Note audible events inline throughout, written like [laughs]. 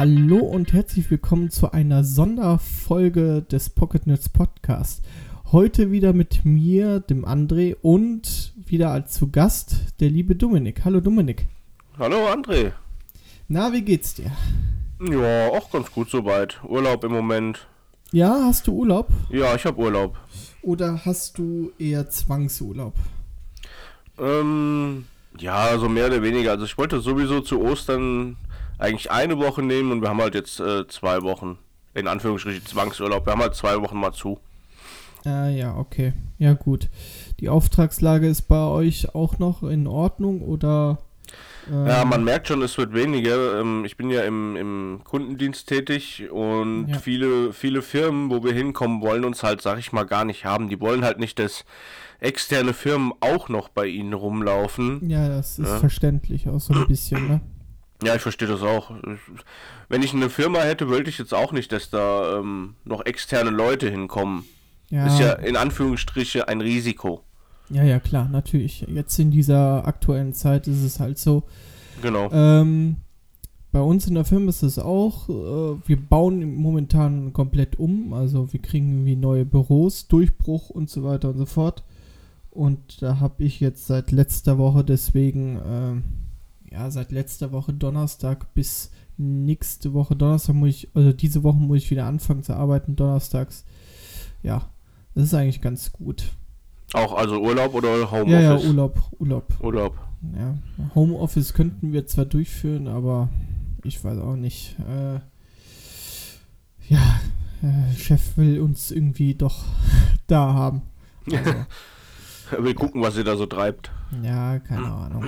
Hallo und herzlich willkommen zu einer Sonderfolge des Pocket Nerds Podcast. Heute wieder mit mir, dem André und wieder als zu Gast der liebe Dominik. Hallo Dominik. Hallo André. Na, wie geht's dir? Ja, auch ganz gut soweit. Urlaub im Moment. Ja, hast du Urlaub? Ja, ich habe Urlaub. Oder hast du eher Zwangsurlaub? Ähm, ja, so mehr oder weniger. Also ich wollte sowieso zu Ostern eigentlich eine Woche nehmen und wir haben halt jetzt äh, zwei Wochen. In Anführungsstrichen Zwangsurlaub. Wir haben halt zwei Wochen mal zu. Ah ja, okay. Ja gut. Die Auftragslage ist bei euch auch noch in Ordnung oder? Ähm ja, man merkt schon, es wird weniger. Ähm, ich bin ja im, im Kundendienst tätig und ja. viele, viele Firmen, wo wir hinkommen, wollen uns halt, sag ich mal, gar nicht haben. Die wollen halt nicht, dass externe Firmen auch noch bei ihnen rumlaufen. Ja, das ist ja. verständlich auch so ein bisschen, ne? Ja, ich verstehe das auch. Wenn ich eine Firma hätte, wollte ich jetzt auch nicht, dass da ähm, noch externe Leute hinkommen. Ja. Ist ja in Anführungsstriche ein Risiko. Ja, ja, klar, natürlich. Jetzt in dieser aktuellen Zeit ist es halt so. Genau. Ähm, bei uns in der Firma ist es auch, äh, wir bauen momentan komplett um. Also wir kriegen irgendwie neue Büros, Durchbruch und so weiter und so fort. Und da habe ich jetzt seit letzter Woche deswegen, äh, ja, seit letzter Woche Donnerstag bis nächste Woche Donnerstag muss ich, also diese Woche muss ich wieder anfangen zu arbeiten, donnerstags. Ja, das ist eigentlich ganz gut. Auch also Urlaub oder Homeoffice? Ja, ja, Urlaub, Urlaub. Urlaub. Ja, Homeoffice könnten wir zwar durchführen, aber ich weiß auch nicht. Äh, ja, äh, Chef will uns irgendwie doch [laughs] da haben. Also, [laughs] er will gucken, was sie da so treibt. Ja, keine Ahnung.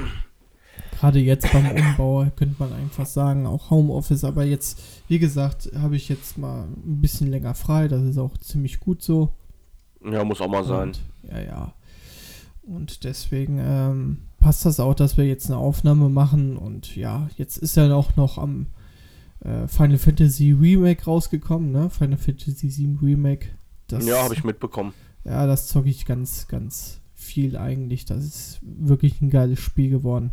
Gerade jetzt beim Umbau könnte man einfach sagen, auch Homeoffice, aber jetzt, wie gesagt, habe ich jetzt mal ein bisschen länger frei, das ist auch ziemlich gut so. Ja, muss auch mal sein. Und, ja, ja. Und deswegen ähm, passt das auch, dass wir jetzt eine Aufnahme machen. Und ja, jetzt ist ja auch noch am äh, Final Fantasy Remake rausgekommen, ne? Final Fantasy 7 Remake. Das, ja, habe ich mitbekommen. Ja, das zocke ich ganz, ganz viel eigentlich. Das ist wirklich ein geiles Spiel geworden.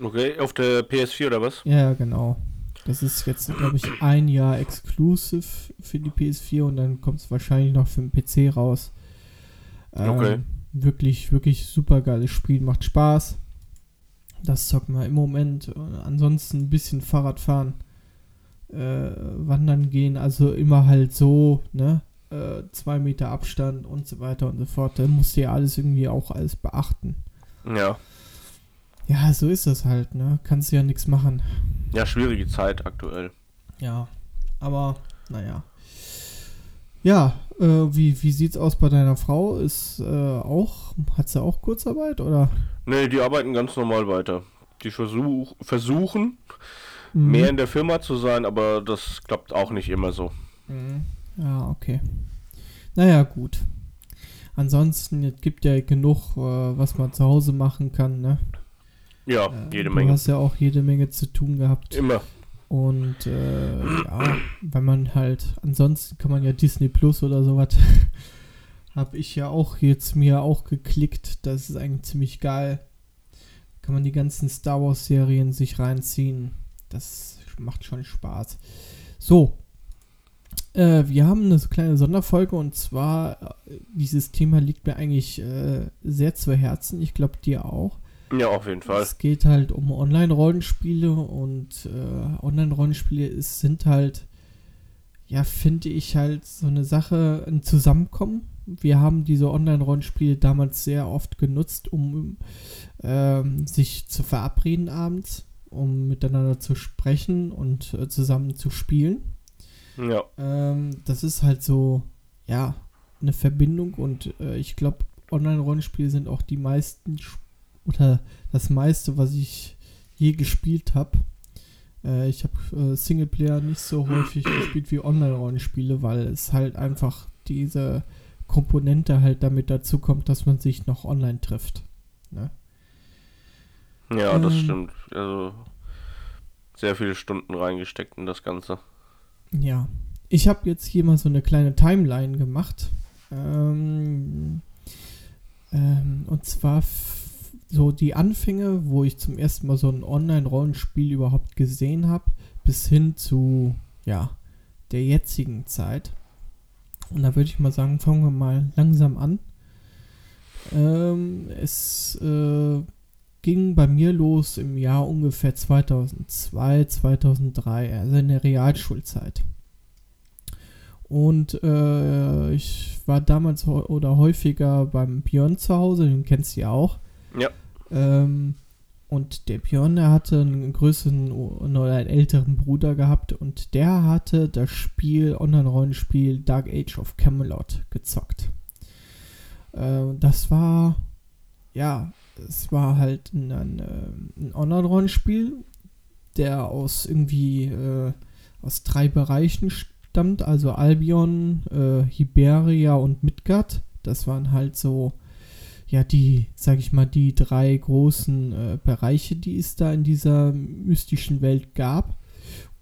Okay, auf der PS4 oder was? Ja, genau. Das ist jetzt, glaube ich, ein Jahr exclusive für die PS4 und dann kommt es wahrscheinlich noch für den PC raus. Ähm, okay. Wirklich, wirklich super geiles Spiel, macht Spaß. Das zocken wir im Moment. Ansonsten ein bisschen Fahrrad fahren, äh, wandern gehen, also immer halt so, ne? Äh, zwei Meter Abstand und so weiter und so fort. Da musst du ja alles irgendwie auch alles beachten. Ja. Ja, so ist das halt, ne? Kannst du ja nichts machen. Ja, schwierige Zeit aktuell. Ja, aber naja. Ja, äh, wie, wie sieht's aus bei deiner Frau? Ist äh, auch, hat sie auch Kurzarbeit oder? Nee, die arbeiten ganz normal weiter. Die versuch, versuchen, mhm. mehr in der Firma zu sein, aber das klappt auch nicht immer so. Mhm. Ja, okay. Naja, gut. Ansonsten, es gibt ja genug, äh, was man zu Hause machen kann, ne? Ja, äh, jede du Menge. Du hast ja auch jede Menge zu tun gehabt. Immer. Und äh, ja, wenn man halt, ansonsten kann man ja Disney Plus oder sowas, [laughs] habe ich ja auch jetzt mir auch geklickt. Das ist eigentlich ziemlich geil. Kann man die ganzen Star Wars Serien sich reinziehen. Das macht schon Spaß. So. Äh, wir haben eine kleine Sonderfolge und zwar, äh, dieses Thema liegt mir eigentlich äh, sehr zu Herzen. Ich glaube dir auch. Ja, auf jeden Fall. Es geht halt um Online-Rollenspiele und äh, Online-Rollenspiele sind halt, ja, finde ich halt so eine Sache, ein Zusammenkommen. Wir haben diese Online-Rollenspiele damals sehr oft genutzt, um ähm, sich zu verabreden abends, um miteinander zu sprechen und äh, zusammen zu spielen. Ja. Ähm, das ist halt so, ja, eine Verbindung und äh, ich glaube, Online-Rollenspiele sind auch die meisten Spiele oder das meiste, was ich je gespielt habe. Äh, ich habe äh, Singleplayer nicht so häufig gespielt wie Online-Rollenspiele, weil es halt einfach diese Komponente halt damit dazu kommt, dass man sich noch online trifft. Ne? Ja, das ähm, stimmt. Also sehr viele Stunden reingesteckt in das Ganze. Ja. Ich habe jetzt hier mal so eine kleine Timeline gemacht. Ähm, ähm, und zwar so die Anfänge, wo ich zum ersten Mal so ein Online-Rollenspiel überhaupt gesehen habe, bis hin zu, ja, der jetzigen Zeit. Und da würde ich mal sagen, fangen wir mal langsam an. Ähm, es äh, ging bei mir los im Jahr ungefähr 2002, 2003, also in der Realschulzeit. Und äh, ich war damals oder häufiger beim Björn zu Hause, den kennst du ja auch. Ja. Ähm, und der Björn, der hatte einen größeren oder einen älteren Bruder gehabt und der hatte das Spiel, Online-Rollenspiel Dark Age of Camelot gezockt. Äh, das war, ja, es war halt ein, ein, äh, ein Online-Rollenspiel, der aus irgendwie äh, aus drei Bereichen stammt, also Albion, äh, Hiberia und Midgard. Das waren halt so ja, die, sag ich mal, die drei großen äh, Bereiche, die es da in dieser mystischen Welt gab.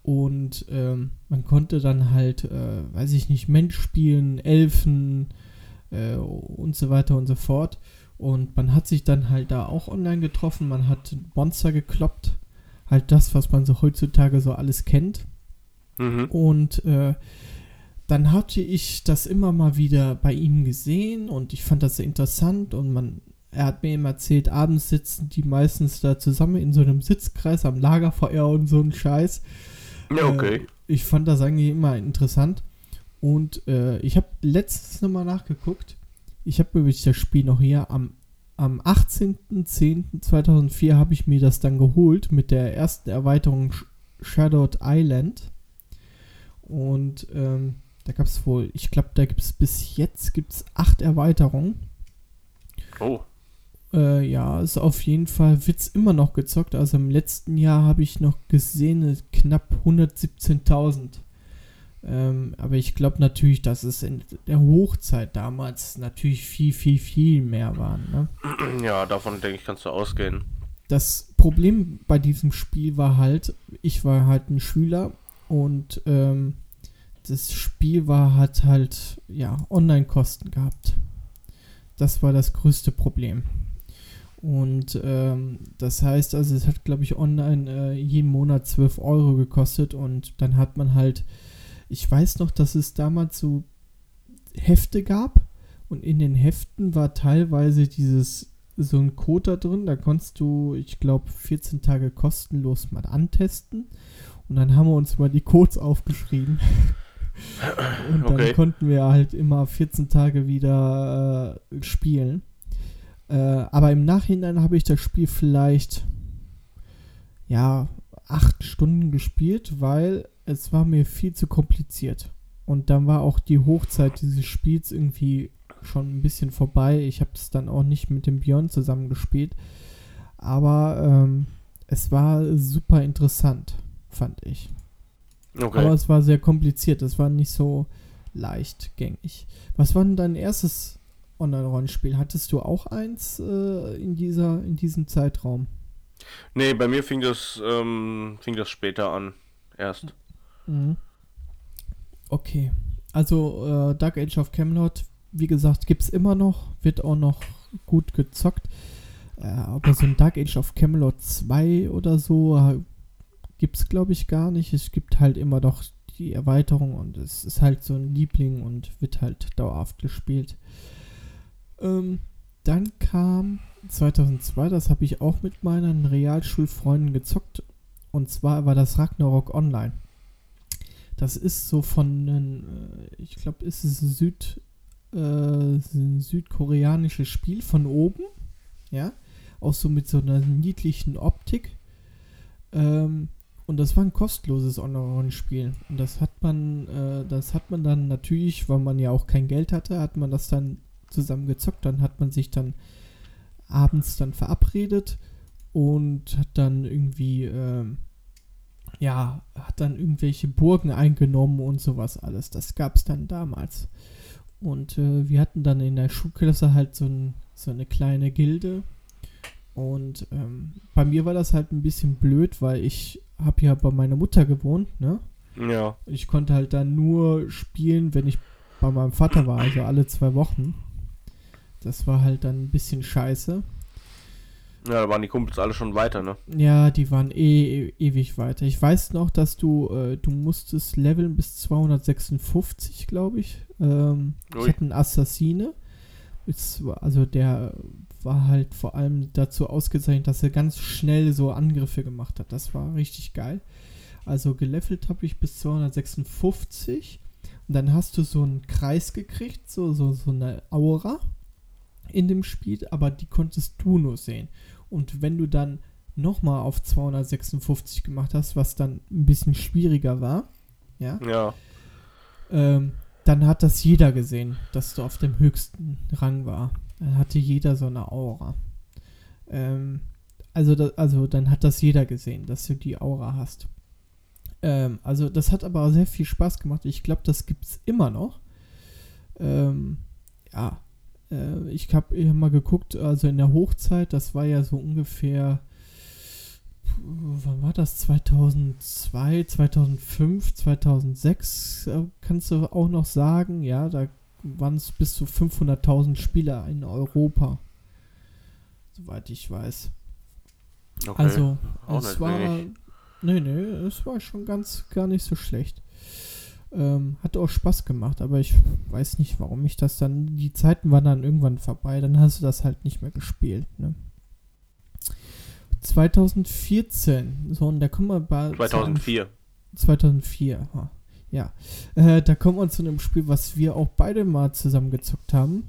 Und ähm, man konnte dann halt, äh, weiß ich nicht, Mensch spielen, Elfen äh, und so weiter und so fort. Und man hat sich dann halt da auch online getroffen, man hat Monster gekloppt. Halt das, was man so heutzutage so alles kennt. Mhm. Und äh, dann hatte ich das immer mal wieder bei ihm gesehen und ich fand das sehr interessant und man, er hat mir immer erzählt, abends sitzen die meistens da zusammen in so einem Sitzkreis am Lagerfeuer und so ein Scheiß. Ja, okay. Äh, ich fand das eigentlich immer interessant und äh, ich habe letztens nochmal nachgeguckt. Ich habe übrigens das Spiel noch hier am am 18.10.2004 habe ich mir das dann geholt mit der ersten Erweiterung Shadowed Island. Und ähm, da gab es wohl, ich glaube, da gibt es bis jetzt gibt's acht Erweiterungen. Oh. Äh, ja, ist auf jeden Fall, wird's immer noch gezockt. Also im letzten Jahr habe ich noch gesehen, knapp 117.000. Ähm, aber ich glaube natürlich, dass es in der Hochzeit damals natürlich viel, viel, viel mehr waren. Ne? Ja, davon denke ich, kannst du ausgehen. Das Problem bei diesem Spiel war halt, ich war halt ein Schüler und ähm, das Spiel war, hat halt, ja, Online-Kosten gehabt. Das war das größte Problem. Und ähm, das heißt, also es hat, glaube ich, online äh, jeden Monat 12 Euro gekostet und dann hat man halt, ich weiß noch, dass es damals so Hefte gab und in den Heften war teilweise dieses so ein Code da drin, da konntest du, ich glaube, 14 Tage kostenlos mal antesten und dann haben wir uns mal die Codes aufgeschrieben Und dann okay. konnten wir halt immer 14 Tage wieder äh, spielen. Äh, aber im Nachhinein habe ich das Spiel vielleicht ja acht Stunden gespielt, weil es war mir viel zu kompliziert. Und dann war auch die Hochzeit dieses Spiels irgendwie schon ein bisschen vorbei. Ich habe es dann auch nicht mit dem Björn zusammen gespielt. Aber ähm, es war super interessant, fand ich. Okay. Aber es war sehr kompliziert. Es war nicht so leichtgängig. Was war denn dein erstes Online-Rollenspiel? Hattest du auch eins äh, in, dieser, in diesem Zeitraum? Nee, bei mir fing das, ähm, fing das später an. Erst. Mhm. Okay. Also äh, Dark Age of Camelot, wie gesagt, gibt es immer noch, wird auch noch gut gezockt. Äh, aber so ein Dark Age of Camelot 2 oder so gibt es, glaube ich, gar nicht. Es gibt halt immer doch die Erweiterung und es ist halt so ein Liebling und wird halt dauerhaft gespielt. Ähm, dann kam 2002, das habe ich auch mit meinen Realschulfreunden gezockt. Und zwar war das Ragnarok Online. Das ist so von, äh, ich glaube, ist es Süd, äh, ein südkoreanisches Spiel von oben. Ja, auch so mit so einer niedlichen Optik. Ähm, und das war ein kostenloses Online-Spiel. Und das hat man, äh, das hat man dann natürlich, weil man ja auch kein Geld hatte, hat man das dann zusammen gezockt. Dann hat man sich dann abends dann verabredet und hat dann irgendwie, äh, ja, hat dann irgendwelche Burgen eingenommen und sowas alles. Das gab es dann damals. Und äh, wir hatten dann in der Schulklasse halt so, ein, so eine kleine Gilde. Und ähm, bei mir war das halt ein bisschen blöd, weil ich habe ja bei meiner Mutter gewohnt, ne? Ja. Ich konnte halt dann nur spielen, wenn ich bei meinem Vater war, also alle zwei Wochen. Das war halt dann ein bisschen scheiße. Ja, da waren die Kumpels alle schon weiter, ne? Ja, die waren eh e ewig weiter. Ich weiß noch, dass du, äh, du musstest leveln bis 256, glaube ich. Ähm, ich hatte einen Assassine. also der war halt vor allem dazu ausgezeichnet, dass er ganz schnell so Angriffe gemacht hat. Das war richtig geil. Also gelevelt habe ich bis 256. Und dann hast du so einen Kreis gekriegt, so, so, so eine Aura in dem Spiel, aber die konntest du nur sehen. Und wenn du dann nochmal auf 256 gemacht hast, was dann ein bisschen schwieriger war, ja, ja. Ähm, dann hat das jeder gesehen, dass du auf dem höchsten Rang war. Dann hatte jeder so eine Aura. Ähm, also, da, also dann hat das jeder gesehen, dass du die Aura hast. Ähm, also das hat aber sehr viel Spaß gemacht. Ich glaube, das gibt es immer noch. Ähm, ja, äh, ich habe hab mal geguckt, also in der Hochzeit, das war ja so ungefähr, wann war das? 2002, 2005, 2006, äh, kannst du auch noch sagen, ja, da waren es bis zu 500.000 Spieler in Europa, soweit ich weiß. Okay. Also, auch es war, wenig. nee, nee, es war schon ganz, gar nicht so schlecht. Ähm, hat auch Spaß gemacht, aber ich weiß nicht, warum ich das dann. Die Zeiten waren dann irgendwann vorbei, dann hast du das halt nicht mehr gespielt. Ne? 2014, so und da kommen wir bei. 2004. 2004, ja. Äh, da kommen wir zu einem Spiel, was wir auch beide mal zusammengezockt haben.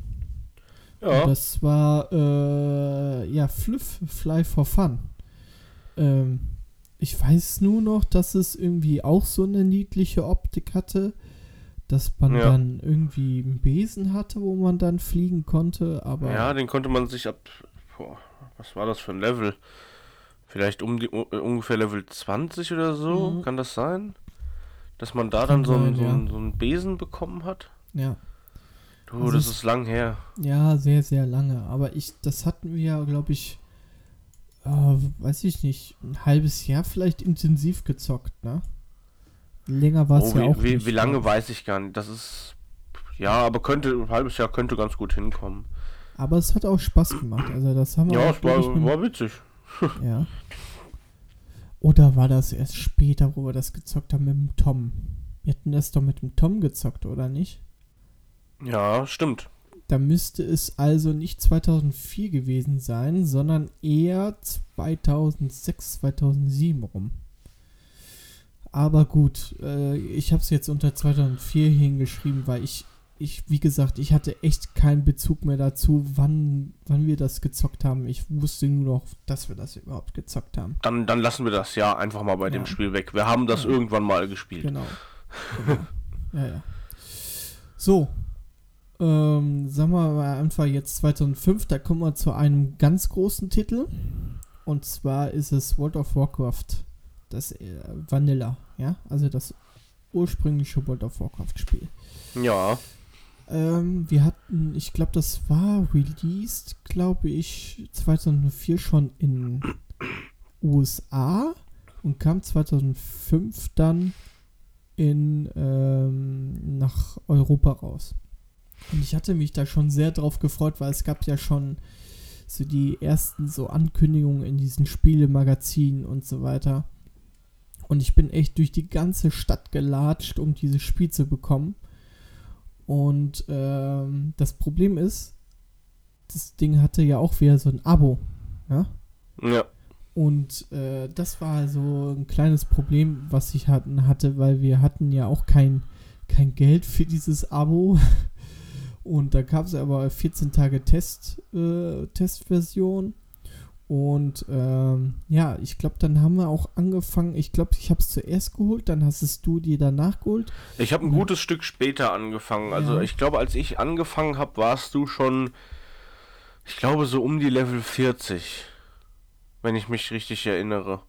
Ja. Und das war, äh, ja, Fluff, Fly for Fun. Ähm, ich weiß nur noch, dass es irgendwie auch so eine niedliche Optik hatte, dass man ja. dann irgendwie einen Besen hatte, wo man dann fliegen konnte, aber... Ja, den konnte man sich ab... Boah, was war das für ein Level? Vielleicht um die, ungefähr Level 20 oder so, mhm. kann das sein? Dass man da dann so, einen, so, einen, so einen Besen bekommen hat? Ja. Du, also das ist lang her. Ja, sehr, sehr lange. Aber ich, das hatten wir, glaube ich, äh, weiß ich nicht, ein halbes Jahr vielleicht intensiv gezockt, ne? Länger war es oh, ja auch wie, nicht. Wie lange weiß ich gar nicht. Das ist. Ja, aber könnte, ein halbes Jahr könnte ganz gut hinkommen. Aber es hat auch Spaß gemacht. Also das haben wir Ja, es war, war witzig. ja. [laughs] Oder war das erst später, wo wir das gezockt haben mit dem Tom? Wir hatten das doch mit dem Tom gezockt, oder nicht? Ja, stimmt. Da müsste es also nicht 2004 gewesen sein, sondern eher 2006, 2007 rum. Aber gut, äh, ich habe es jetzt unter 2004 hingeschrieben, weil ich, ich, wie gesagt, ich hatte echt keinen Bezug mehr dazu, wann, wann wir das gezockt haben. Ich wusste nur noch, dass wir das überhaupt gezockt haben. Dann, dann lassen wir das ja einfach mal bei ja. dem Spiel weg. Wir haben das ja. irgendwann mal gespielt. Genau. [laughs] genau. ja, ja. So, ähm, sagen wir mal einfach jetzt 2005, da kommen wir zu einem ganz großen Titel. Und zwar ist es World of Warcraft, das äh, Vanilla, ja, also das ursprüngliche World of Warcraft Spiel. Ja. Ähm, wir hatten, ich glaube, das war released, glaube ich, 2004 schon in USA und kam 2005 dann in ähm, nach Europa raus. Und ich hatte mich da schon sehr drauf gefreut, weil es gab ja schon so die ersten so Ankündigungen in diesen Spielemagazinen und so weiter. Und ich bin echt durch die ganze Stadt gelatscht, um dieses Spiel zu bekommen. Und ähm, das Problem ist, das Ding hatte ja auch wieder so ein Abo. Ja. ja. Und äh, das war so ein kleines Problem, was ich hatten, hatte, weil wir hatten ja auch kein, kein Geld für dieses Abo. [laughs] Und da gab es aber 14 Tage Test, äh, Testversion. Und ähm, ja, ich glaube, dann haben wir auch angefangen. Ich glaube, ich habe es zuerst geholt, dann hast es du dir danach geholt. Ich habe ein gutes Stück später angefangen. Also ja. ich glaube, als ich angefangen habe, warst du schon, ich glaube, so um die Level 40. Wenn ich mich richtig erinnere.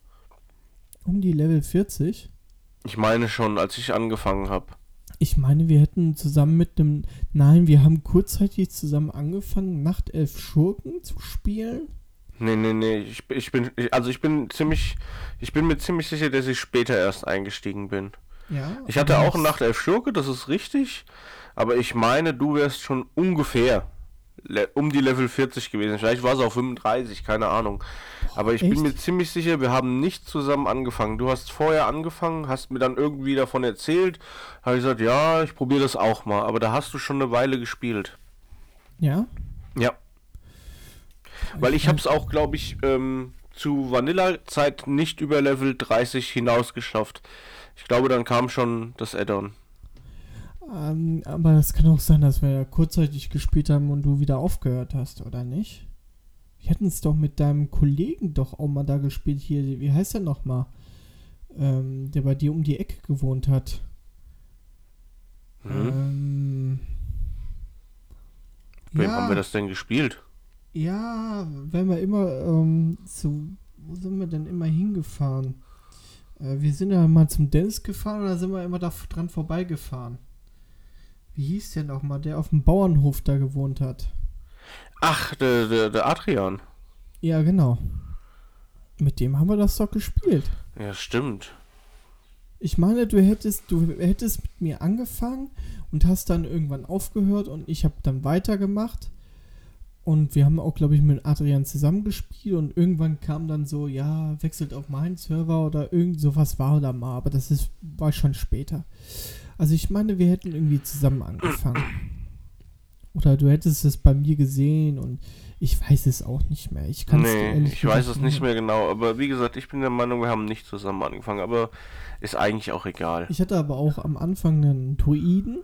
Um die Level 40? Ich meine schon, als ich angefangen habe. Ich meine, wir hätten zusammen mit einem. Nein, wir haben kurzzeitig zusammen angefangen, Nachtelf Schurken zu spielen. Nee, nee, nee. Ich, ich bin. Also ich bin ziemlich. Ich bin mir ziemlich sicher, dass ich später erst eingestiegen bin. Ja. Ich hatte auch einen Nachtelf Schurke, das ist richtig. Aber ich meine, du wärst schon ungefähr um die Level 40 gewesen. Vielleicht war es auch 35, keine Ahnung. Aber ich Echt? bin mir ziemlich sicher, wir haben nicht zusammen angefangen. Du hast vorher angefangen, hast mir dann irgendwie davon erzählt. Habe ich gesagt, ja, ich probiere das auch mal. Aber da hast du schon eine Weile gespielt. Ja? Ja. Weil ich habe es auch, glaube ich, ähm, zu Vanilla-Zeit nicht über Level 30 hinaus geschafft. Ich glaube, dann kam schon das Add-on. Ähm, aber es kann auch sein, dass wir ja kurzzeitig gespielt haben und du wieder aufgehört hast, oder nicht? Wir hätten es doch mit deinem Kollegen doch auch mal da gespielt hier. Wie heißt der nochmal? Ähm, der bei dir um die Ecke gewohnt hat. Hm. Ähm, Wem ja, haben wir das denn gespielt? Ja, wenn wir immer ähm, zu. Wo sind wir denn immer hingefahren? Äh, wir sind ja mal zum Dennis gefahren oder sind wir immer da dran vorbeigefahren? Wie hieß der nochmal, der auf dem Bauernhof da gewohnt hat? Ach, der, der, der Adrian. Ja, genau. Mit dem haben wir das doch gespielt. Ja, stimmt. Ich meine, du hättest, du hättest mit mir angefangen und hast dann irgendwann aufgehört und ich habe dann weitergemacht. Und wir haben auch, glaube ich, mit Adrian zusammengespielt und irgendwann kam dann so, ja, wechselt auf meinen Server oder irgend sowas war da mal, aber das ist, war schon später. Also ich meine, wir hätten irgendwie zusammen angefangen. Oder du hättest es bei mir gesehen und ich weiß es auch nicht mehr. Ich kann nee, ich weiß es nicht mehr genau. Aber wie gesagt, ich bin der Meinung, wir haben nicht zusammen angefangen. Aber ist eigentlich auch egal. Ich hatte aber auch am Anfang einen Druiden.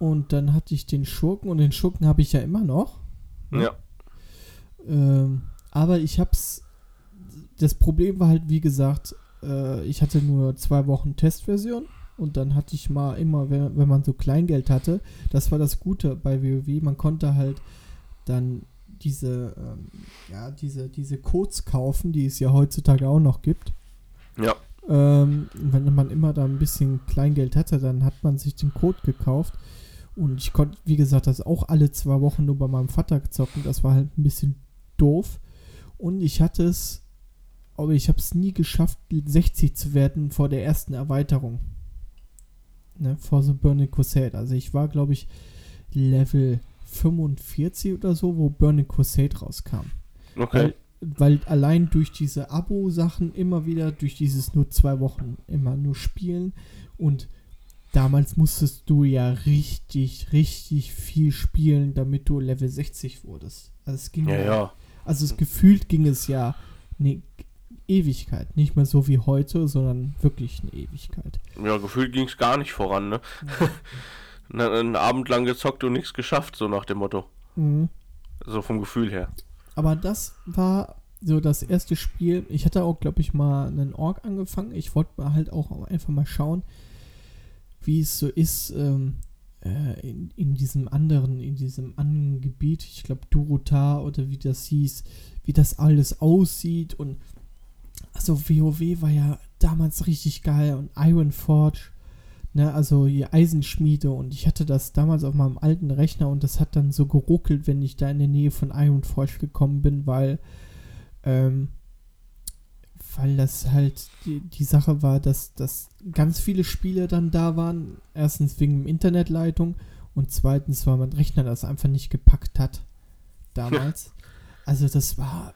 Und dann hatte ich den Schurken. Und den Schurken habe ich ja immer noch. Ja. Ähm, aber ich hab's. Das Problem war halt, wie gesagt, äh, ich hatte nur zwei Wochen Testversion und dann hatte ich mal immer, wenn, wenn man so Kleingeld hatte, das war das Gute bei WoW, man konnte halt dann diese, ähm, ja, diese, diese Codes kaufen, die es ja heutzutage auch noch gibt. Ja. Ähm, wenn man immer da ein bisschen Kleingeld hatte, dann hat man sich den Code gekauft. Und ich konnte, wie gesagt, das auch alle zwei Wochen nur bei meinem Vater zocken. Das war halt ein bisschen doof. Und ich hatte es, aber ich habe es nie geschafft, 60 zu werden vor der ersten Erweiterung ne, vor The Burning Crusade. Also ich war, glaube ich, Level 45 oder so, wo Burning Crusade rauskam. Okay. Weil, weil allein durch diese Abo-Sachen immer wieder, durch dieses nur zwei Wochen immer nur spielen und damals musstest du ja richtig, richtig viel spielen, damit du Level 60 wurdest. Also es ging ja, ja. Also es gefühlt ging es ja ne, Ewigkeit. Nicht mehr so wie heute, sondern wirklich eine Ewigkeit. Ja, gefühlt ging es gar nicht voran, ne? [laughs] Ja. Einen Abend lang gezockt und nichts geschafft, so nach dem Motto. Mhm. So vom Gefühl her. Aber das war so das erste Spiel. Ich hatte auch, glaube ich, mal einen Org angefangen. Ich wollte mal halt auch einfach mal schauen, wie es so ist ähm, äh, in, in diesem anderen, in diesem anderen Gebiet. Ich glaube, Durotar oder wie das hieß, wie das alles aussieht und also WoW war ja damals richtig geil und Iron Forge, ne, also die Eisenschmiede und ich hatte das damals auf meinem alten Rechner und das hat dann so geruckelt, wenn ich da in der Nähe von Iron Forge gekommen bin, weil, ähm, weil das halt die, die Sache war, dass, dass ganz viele Spiele dann da waren. Erstens wegen Internetleitung und zweitens, weil mein Rechner das einfach nicht gepackt hat. [laughs] Damals. also das war,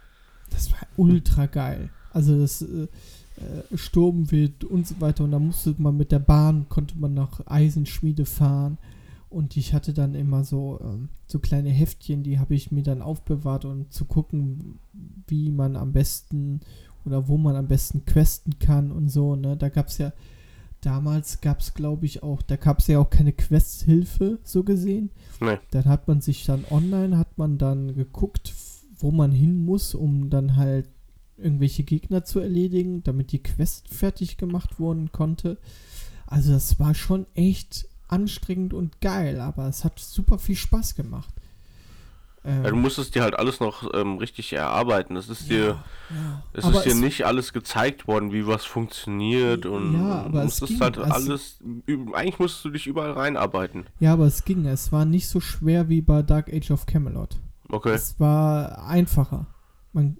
das war ultra geil. Also das äh, äh, Sturm wird und so weiter. Und da musste man mit der Bahn, konnte man nach Eisenschmiede fahren. Und ich hatte dann immer so, ähm, so kleine Heftchen, die habe ich mir dann aufbewahrt, um zu gucken, wie man am besten oder wo man am besten questen kann und so. Ne? Da gab es ja, damals gab es glaube ich auch, da gab es ja auch keine Questhilfe so gesehen. Nee. Dann hat man sich dann online, hat man dann geguckt, wo man hin muss, um dann halt irgendwelche Gegner zu erledigen, damit die Quest fertig gemacht worden konnte. Also das war schon echt anstrengend und geil, aber es hat super viel Spaß gemacht. Ähm, ja, du musstest dir halt alles noch ähm, richtig erarbeiten. Es ist ja, dir, ja. es ist dir es, nicht alles gezeigt worden, wie was funktioniert und ja, aber musstest es ging, halt alles. Eigentlich musstest du dich überall reinarbeiten. Ja, aber es ging. Es war nicht so schwer wie bei Dark Age of Camelot. Okay. Es war einfacher. Man,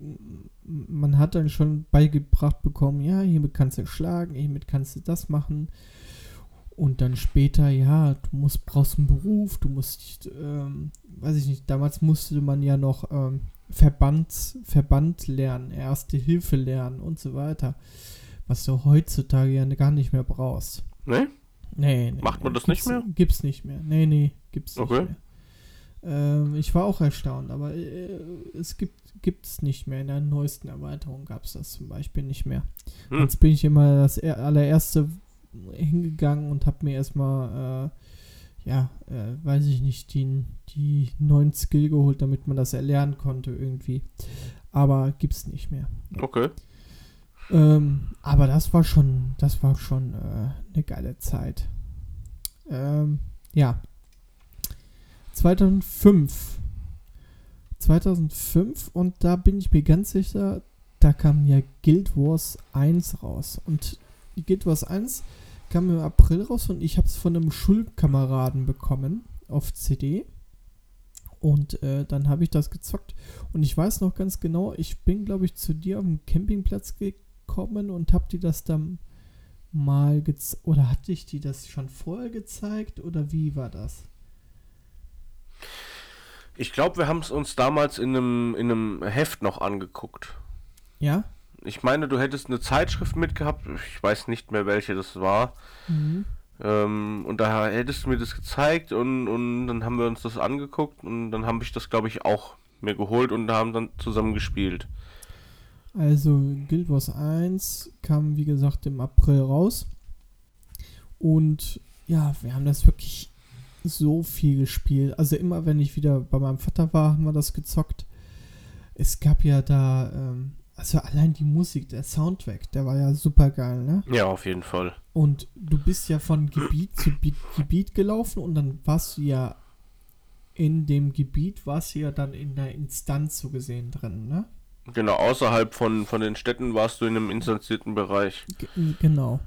man hat dann schon beigebracht bekommen, ja, hiermit kannst du schlagen, hiermit kannst du das machen. Und dann später, ja, du musst, brauchst einen Beruf, du musst, ähm, weiß ich nicht, damals musste man ja noch ähm, Verband, Verband lernen, Erste Hilfe lernen und so weiter. Was du heutzutage ja gar nicht mehr brauchst. Nee? Nee, nee. Macht man nee. das nicht mehr? Gibt's nicht mehr. Nee, nee, gibt's okay. nicht mehr. Ähm, ich war auch erstaunt, aber äh, es gibt es nicht mehr. In der neuesten Erweiterung gab es das zum Beispiel nicht mehr. Hm. Jetzt bin ich immer das allererste hingegangen und habe mir erstmal, äh, ja, äh, weiß ich nicht, die, die neuen Skill geholt, damit man das erlernen konnte irgendwie. Aber gibt's nicht mehr. Okay. Ähm, aber das war schon, das war schon äh, eine geile Zeit. Ähm, ja. 2005. 2005 und da bin ich mir ganz sicher, da kam ja Guild Wars 1 raus. Und Guild Wars 1 kam im April raus und ich habe es von einem Schulkameraden bekommen auf CD. Und äh, dann habe ich das gezockt. Und ich weiß noch ganz genau, ich bin, glaube ich, zu dir auf dem Campingplatz gekommen und habe dir das dann mal gezeigt. Oder hatte ich dir das schon vorher gezeigt? Oder wie war das? Ich glaube, wir haben es uns damals in einem, in einem Heft noch angeguckt. Ja? Ich meine, du hättest eine Zeitschrift mitgehabt. Ich weiß nicht mehr, welche das war. Mhm. Ähm, und da hättest du mir das gezeigt und, und dann haben wir uns das angeguckt und dann habe ich das, glaube ich, auch mir geholt und haben dann zusammen gespielt. Also Guild Wars 1 kam, wie gesagt, im April raus. Und ja, wir haben das wirklich so viel gespielt. Also immer, wenn ich wieder bei meinem Vater war, haben wir das gezockt. Es gab ja da, ähm, also allein die Musik, der Soundtrack, der war ja super geil, ne? Ja, auf jeden Fall. Und du bist ja von Gebiet zu Bi Gebiet gelaufen und dann warst du ja in dem Gebiet, warst du ja dann in der Instanz so gesehen drin, ne? Genau, außerhalb von, von den Städten warst du in einem instanzierten Bereich. G genau.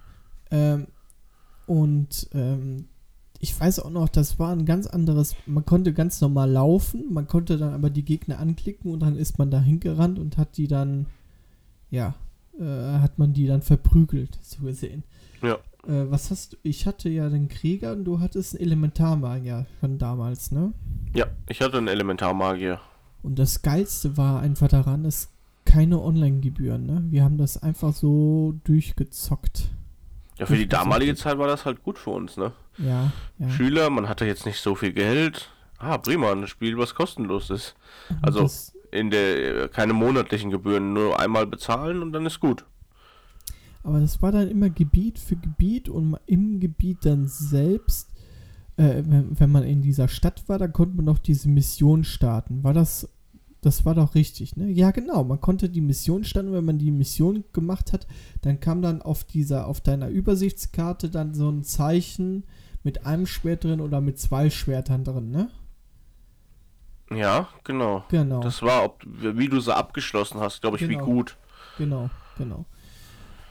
Ähm, und ähm, ich weiß auch noch, das war ein ganz anderes, man konnte ganz normal laufen, man konnte dann aber die Gegner anklicken und dann ist man da hingerannt und hat die dann, ja, äh, hat man die dann verprügelt, so gesehen. Ja. Äh, was hast du, ich hatte ja den Krieger und du hattest einen Elementarmagier von damals, ne? Ja, ich hatte einen Elementarmagier. Und das Geilste war einfach daran, es keine Online-Gebühren, ne? Wir haben das einfach so durchgezockt. Ja, für die damalige Zeit war das halt gut für uns, ne? Ja, ja. Schüler, man hatte jetzt nicht so viel Geld. Ah, prima, ein Spiel, was kostenlos ist. Also das, in der keine monatlichen Gebühren, nur einmal bezahlen und dann ist gut. Aber das war dann immer Gebiet für Gebiet und im Gebiet dann selbst, äh, wenn, wenn man in dieser Stadt war, da konnte man noch diese Mission starten. War das das war doch richtig, ne? Ja, genau. Man konnte die Mission starten, wenn man die Mission gemacht hat, dann kam dann auf dieser, auf deiner Übersichtskarte dann so ein Zeichen mit einem Schwert drin oder mit zwei Schwertern drin, ne? Ja, genau. Genau. Das war, ob, wie du sie abgeschlossen hast, glaube ich, genau. wie gut. Genau, genau.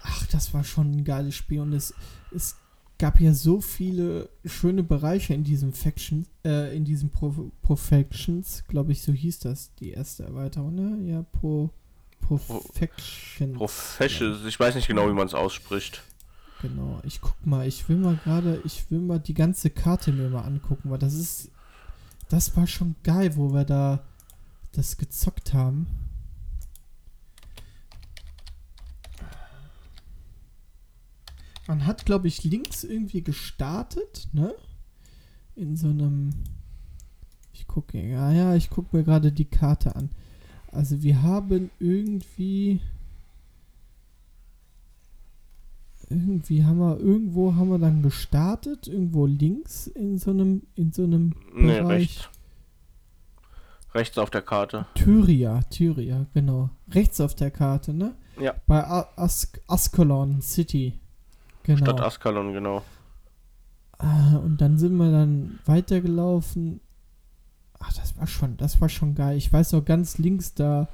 Ach, das war schon ein geiles Spiel und es, es gab ja so viele schöne Bereiche in diesem Faction, äh, in diesem Pro Profections, glaube ich, so hieß das, die erste Erweiterung, ne? Ja, Pro Profections. Professions, ich weiß nicht genau, wie man es ausspricht. Genau, ich guck mal, ich will mal gerade, ich will mal die ganze Karte mir mal angucken, weil das ist, das war schon geil, wo wir da das gezockt haben. Man hat, glaube ich, links irgendwie gestartet, ne? In so einem. Ich gucke, ja, ja, ich gucke mir gerade die Karte an. Also wir haben irgendwie. Irgendwie haben wir, irgendwo haben wir dann gestartet, irgendwo links in so einem, in so einem nee, Bereich. Rechts. rechts auf der Karte. Tyria, Tyria, genau. Rechts auf der Karte, ne? Ja. Bei As Ascalon City. Genau. Stadt Askalon, genau. Ah, und dann sind wir dann weitergelaufen. Ach, das war schon, das war schon geil. Ich weiß noch ganz links da,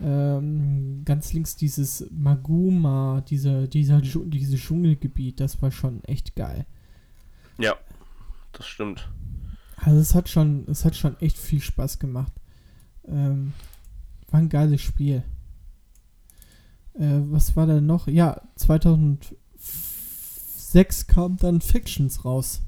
ähm, ganz links dieses Maguma, diese, dieser, dieses Dschungelgebiet, das war schon echt geil. Ja, das stimmt. Also es hat schon, es hat schon echt viel Spaß gemacht. Ähm, war ein geiles Spiel. Äh, was war da noch? Ja, 2000 6 kam dann Factions raus.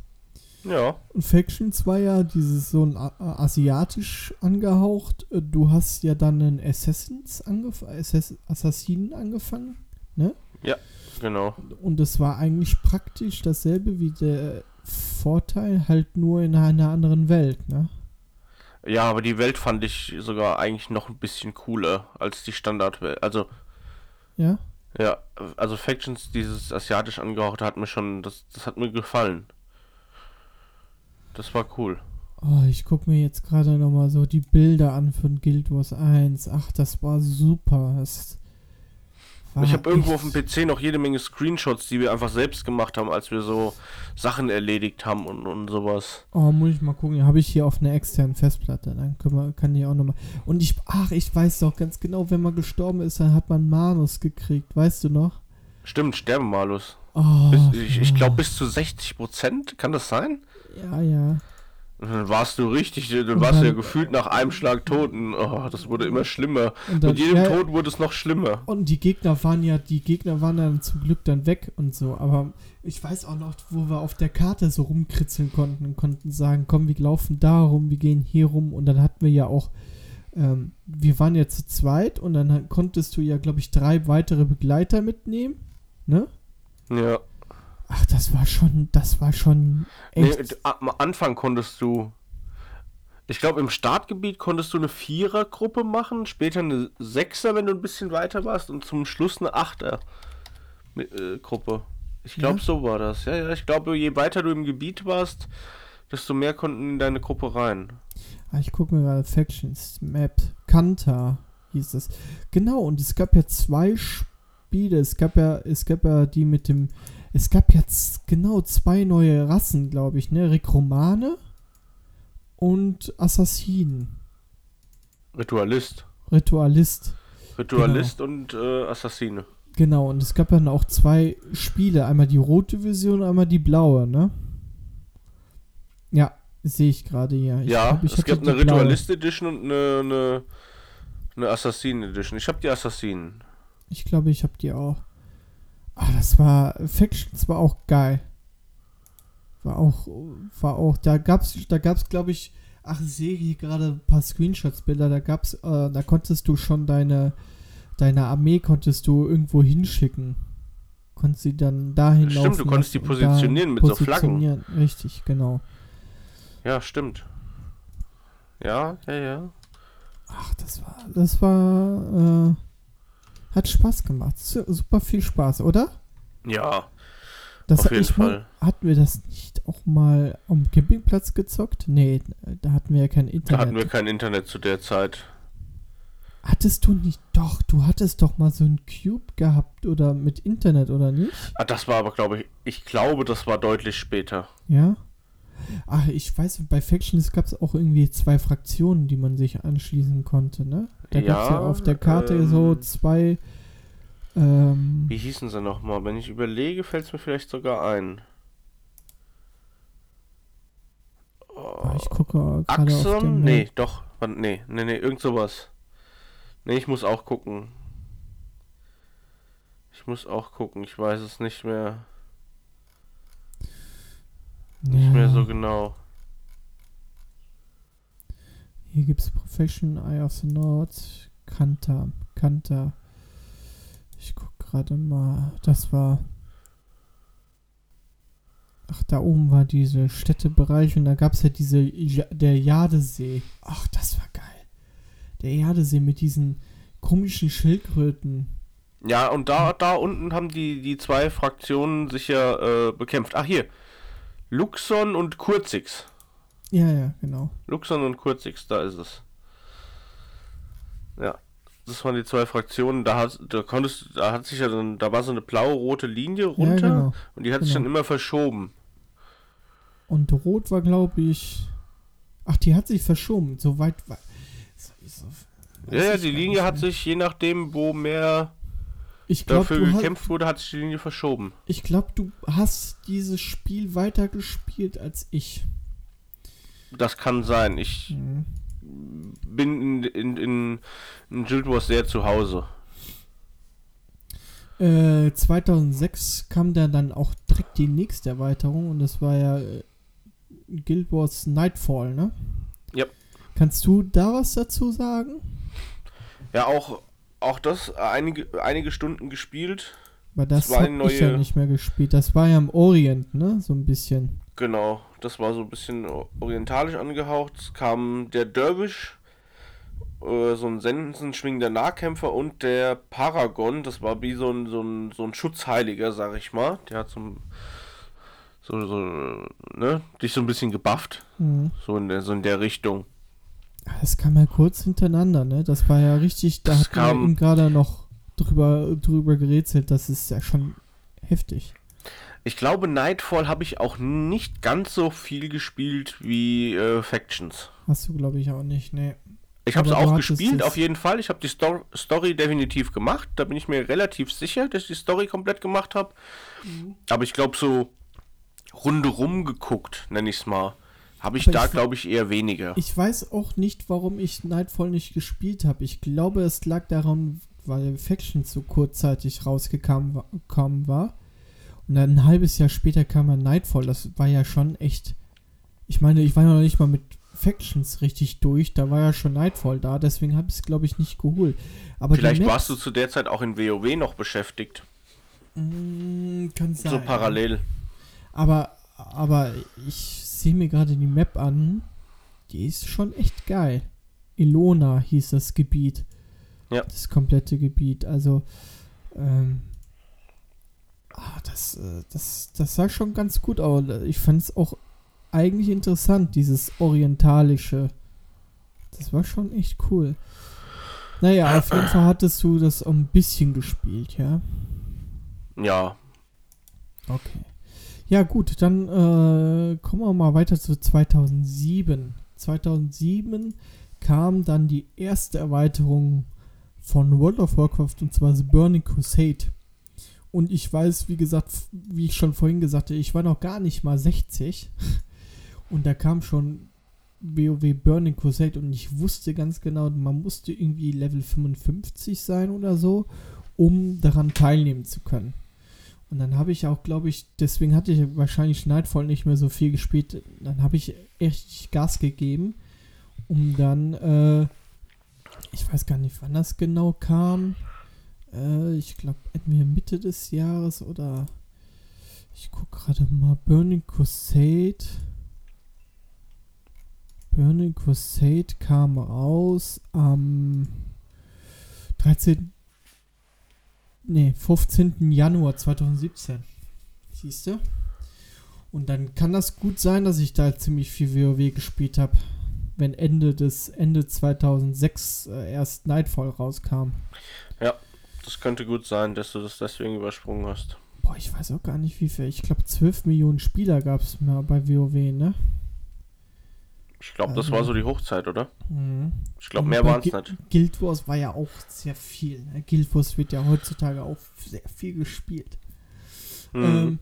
Ja. Und Factions war ja dieses so ein asiatisch angehaucht. Äh, du hast ja dann einen Assassins angef Assass Assassinen angefangen, ne? Ja, genau. Und es war eigentlich praktisch dasselbe wie der Vorteil, halt nur in einer anderen Welt, ne? Ja, aber die Welt fand ich sogar eigentlich noch ein bisschen cooler als die Standardwelt. Also. Ja? Ja, also Factions, dieses asiatisch angehauchte, hat mir schon, das, das hat mir gefallen. Das war cool. Oh, ich gucke mir jetzt gerade nochmal so die Bilder an von Guild Wars 1. Ach, das war super. Das war ich habe irgendwo auf dem PC noch jede Menge Screenshots, die wir einfach selbst gemacht haben, als wir so Sachen erledigt haben und, und sowas. Oh, muss ich mal gucken. Habe ich hier auf einer externen Festplatte. Dann können wir, kann ich auch nochmal. Und ich, ach, ich weiß doch ganz genau, wenn man gestorben ist, dann hat man Manus gekriegt. Weißt du noch? Stimmt, Sterbemalus. Oh, bis, ich, ich glaube bis zu 60 Prozent, kann das sein? Ja, ja. dann warst du richtig, dann warst dann, du ja gefühlt nach einem Schlag tot und oh, das wurde immer schlimmer. Und dann, Mit jedem ja, Tod wurde es noch schlimmer. Und die Gegner waren ja, die Gegner waren dann zum Glück dann weg und so. Aber ich weiß auch noch, wo wir auf der Karte so rumkritzeln konnten und konnten sagen, komm, wir laufen da rum, wir gehen hier rum. Und dann hatten wir ja auch, ähm, wir waren ja zu zweit und dann konntest du ja, glaube ich, drei weitere Begleiter mitnehmen. Ne? Ja. Ach, das war schon, das war schon echt. Nee, am Anfang konntest du. Ich glaube, im Startgebiet konntest du eine Vierergruppe machen, später eine Sechser, wenn du ein bisschen weiter warst, und zum Schluss eine Achter-Gruppe. Äh, ich glaube, ja? so war das. Ja, ja, ich glaube, je weiter du im Gebiet warst, desto mehr konnten in deine Gruppe rein. Ah, ich gucke mir gerade Factions, Map, Kanta hieß das. Genau, und es gab ja zwei Spiele. Es gab ja, es gab ja die mit dem es gab jetzt genau zwei neue Rassen, glaube ich, ne? Rekromane und Assassinen. Ritualist. Ritualist. Ritualist genau. und äh, Assassine. Genau, und es gab dann auch zwei Spiele. Einmal die rote Version, einmal die blaue, ne? Ja, sehe ich gerade hier. Ich ja, glaub, es gibt eine Ritualist Edition und eine, eine, eine Assassin Edition. Ich habe die Assassinen. Ich glaube, ich habe die auch. Ah, das war. Factions war auch geil. War auch. War auch. Da gab's, da gab's, glaube ich. Ach, ich sehe hier gerade ein paar Screenshots-Bilder. Da gab's, äh, da konntest du schon deine, deine Armee konntest du irgendwo hinschicken. Konntest sie dann dahin stimmt, laufen. Stimmt, du konntest die positionieren mit positionieren. so Flaggen. Richtig, genau. Ja, stimmt. Ja, ja, ja. Ach, das war, das war, äh, hat Spaß gemacht. Super viel Spaß, oder? Ja. Das auf jeden Fall. Mal, hatten wir das nicht auch mal am Campingplatz gezockt? Nee, da hatten wir ja kein Internet. Da hatten wir kein Internet zu der Zeit. Hattest du nicht, doch, du hattest doch mal so ein Cube gehabt oder mit Internet, oder nicht? Ah, das war aber, glaube ich, ich glaube, das war deutlich später. Ja? Ach, ich weiß, bei Factions gab es auch irgendwie zwei Fraktionen, die man sich anschließen konnte, ne? Da ja, gab es ja auf der Karte ähm, so zwei. Ähm, wie hießen sie nochmal? Wenn ich überlege, fällt es mir vielleicht sogar ein. Oh, ich gucke gerade auf den Nee, doch. Nee, nee, nee, irgend sowas. Nee, ich muss auch gucken. Ich muss auch gucken, ich weiß es nicht mehr. Nicht ja. mehr so genau. Hier gibt es Profession, Eye of the North, Kanta, Kanta. Ich guck gerade mal. Das war. Ach, da oben war diese Städtebereich und da gab es ja diese. Der Jadesee. Ach, das war geil. Der Jadesee mit diesen komischen Schildkröten. Ja, und da, da unten haben die, die zwei Fraktionen sich ja äh, bekämpft. Ach, hier. Luxon und Kurzix. Ja, ja, genau. Luxon und Kurzix, da ist es. Ja, das waren die zwei Fraktionen. Da hat, da konntest, da hat sich ja dann, da war so eine blau-rote Linie runter ja, genau. und die hat genau. sich dann immer verschoben. Und rot war, glaube ich. Ach, die hat sich verschoben. So weit. So, so, ja, ja, die Linie hat sich, je nachdem, wo mehr ich glaub, dafür gekämpft hast, wurde, hat sich die Linie verschoben. Ich glaube, du hast dieses Spiel weiter gespielt als ich. Das kann sein. Ich mhm. bin in, in, in, in Guild Wars sehr zu Hause. Äh, 2006 kam da dann auch direkt die nächste Erweiterung und das war ja äh, Guild Wars Nightfall, ne? Ja. Kannst du da was dazu sagen? Ja, auch, auch das einige, einige Stunden gespielt. Aber das, das habe neue... ich ja nicht mehr gespielt. Das war ja im Orient, ne? So ein bisschen. Genau, das war so ein bisschen orientalisch angehaucht. Es kam der Derwish, äh, so ein sensenschwingender Nahkämpfer und der Paragon, das war wie so ein, so ein, so ein Schutzheiliger, sag ich mal. Der hat so ein so, so, ne, dich so ein bisschen gebufft. Mhm. So, in der, so in der Richtung. Das kam ja kurz hintereinander, ne? Das war ja richtig, da das hat man gerade noch drüber, drüber gerätselt. Das ist ja schon heftig. Ich glaube, Nightfall habe ich auch nicht ganz so viel gespielt wie äh, Factions. Hast du, glaube ich, auch nicht, ne. Ich habe es auch gespielt, auf jeden Fall. Ich habe die Sto Story definitiv gemacht. Da bin ich mir relativ sicher, dass ich die Story komplett gemacht habe. Mhm. Aber ich glaube, so rundherum geguckt, nenne ich es mal. Habe ich Aber da, glaube ich, eher weniger. Ich weiß auch nicht, warum ich Nightfall nicht gespielt habe. Ich glaube, es lag daran, weil Faction so kurzzeitig rausgekommen war. Und dann ein halbes Jahr später kam dann Nightfall. Das war ja schon echt. Ich meine, ich war noch nicht mal mit Factions richtig durch. Da war ja schon Nightfall da. Deswegen habe ich es, glaube ich, nicht geholt. Aber Vielleicht warst du zu der Zeit auch in WoW noch beschäftigt. Mm, kann sein. So parallel. Aber, aber ich sehe mir gerade die Map an. Die ist schon echt geil. Ilona hieß das Gebiet. Ja. Das komplette Gebiet. Also, ähm, ah, das, äh, das, das sah schon ganz gut aus. Ich fand es auch eigentlich interessant, dieses orientalische. Das war schon echt cool. Naja, [clears throat] auf jeden Fall hattest du das ein bisschen gespielt, ja? Ja. Okay. Ja, gut, dann äh, kommen wir mal weiter zu 2007. 2007 kam dann die erste Erweiterung von World of Warcraft und zwar The Burning Crusade. Und ich weiß, wie gesagt, wie ich schon vorhin gesagt habe, ich war noch gar nicht mal 60. [laughs] Und da kam schon WoW Burning Crusade und ich wusste ganz genau, man musste irgendwie Level 55 sein oder so, um daran teilnehmen zu können. Und dann habe ich auch, glaube ich, deswegen hatte ich wahrscheinlich Nightfall nicht mehr so viel gespielt. Dann habe ich echt Gas gegeben, um dann, äh, ich weiß gar nicht, wann das genau kam. Äh, ich glaube, entweder Mitte des Jahres oder ich gucke gerade mal Burning Crusade. Burning Crusade kam raus am 13 nee, 15. Januar 2017. Siehst du? Und dann kann das gut sein, dass ich da ziemlich viel WoW gespielt habe, wenn Ende des Ende 2006 äh, erst Nightfall rauskam. Ja, das könnte gut sein, dass du das deswegen übersprungen hast. Boah, ich weiß auch gar nicht, wie viel. Ich glaube, 12 Millionen Spieler gab es mal bei WoW, ne? Ich glaube, das war so die Hochzeit, oder? Mhm. Ich glaube, mehr waren es nicht. Guild Wars war ja auch sehr viel. Ne? Guild Wars wird ja heutzutage auch sehr viel gespielt. Mhm. Ähm,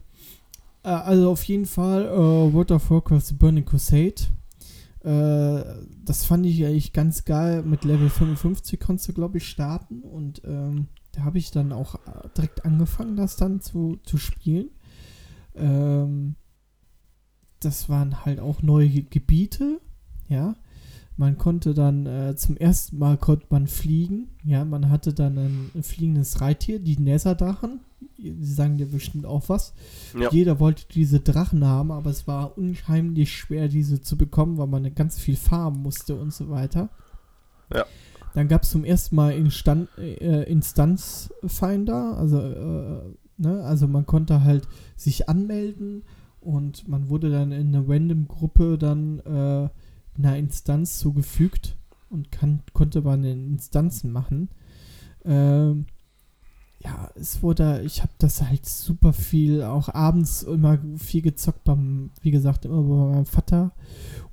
äh, also auf jeden Fall äh, World of Warcraft Burning Crusade. Äh, das fand ich eigentlich ganz geil. Mit Level 55 konntest du, glaube ich, starten. Und ähm, da habe ich dann auch äh, direkt angefangen, das dann zu, zu spielen. Ähm, das waren halt auch neue Gebiete, ja. Man konnte dann äh, zum ersten Mal konnte man fliegen, ja. Man hatte dann ein, fliegendes Reittier, die Netherdrachen. Sie sagen dir bestimmt auch was. Ja. Jeder wollte diese Drachen haben, aber es war unheimlich schwer, diese zu bekommen, weil man ganz viel farmen musste und so weiter. Ja. Dann gab es zum ersten Mal Instan äh, Instanzfinder, also, äh, ne, also man konnte halt sich anmelden und man wurde dann in eine Random-Gruppe dann äh, einer Instanz zugefügt und kann, konnte man in Instanzen machen. Ähm, ja, es wurde, ich habe das halt super viel, auch abends immer viel gezockt beim, wie gesagt, immer bei meinem Vater.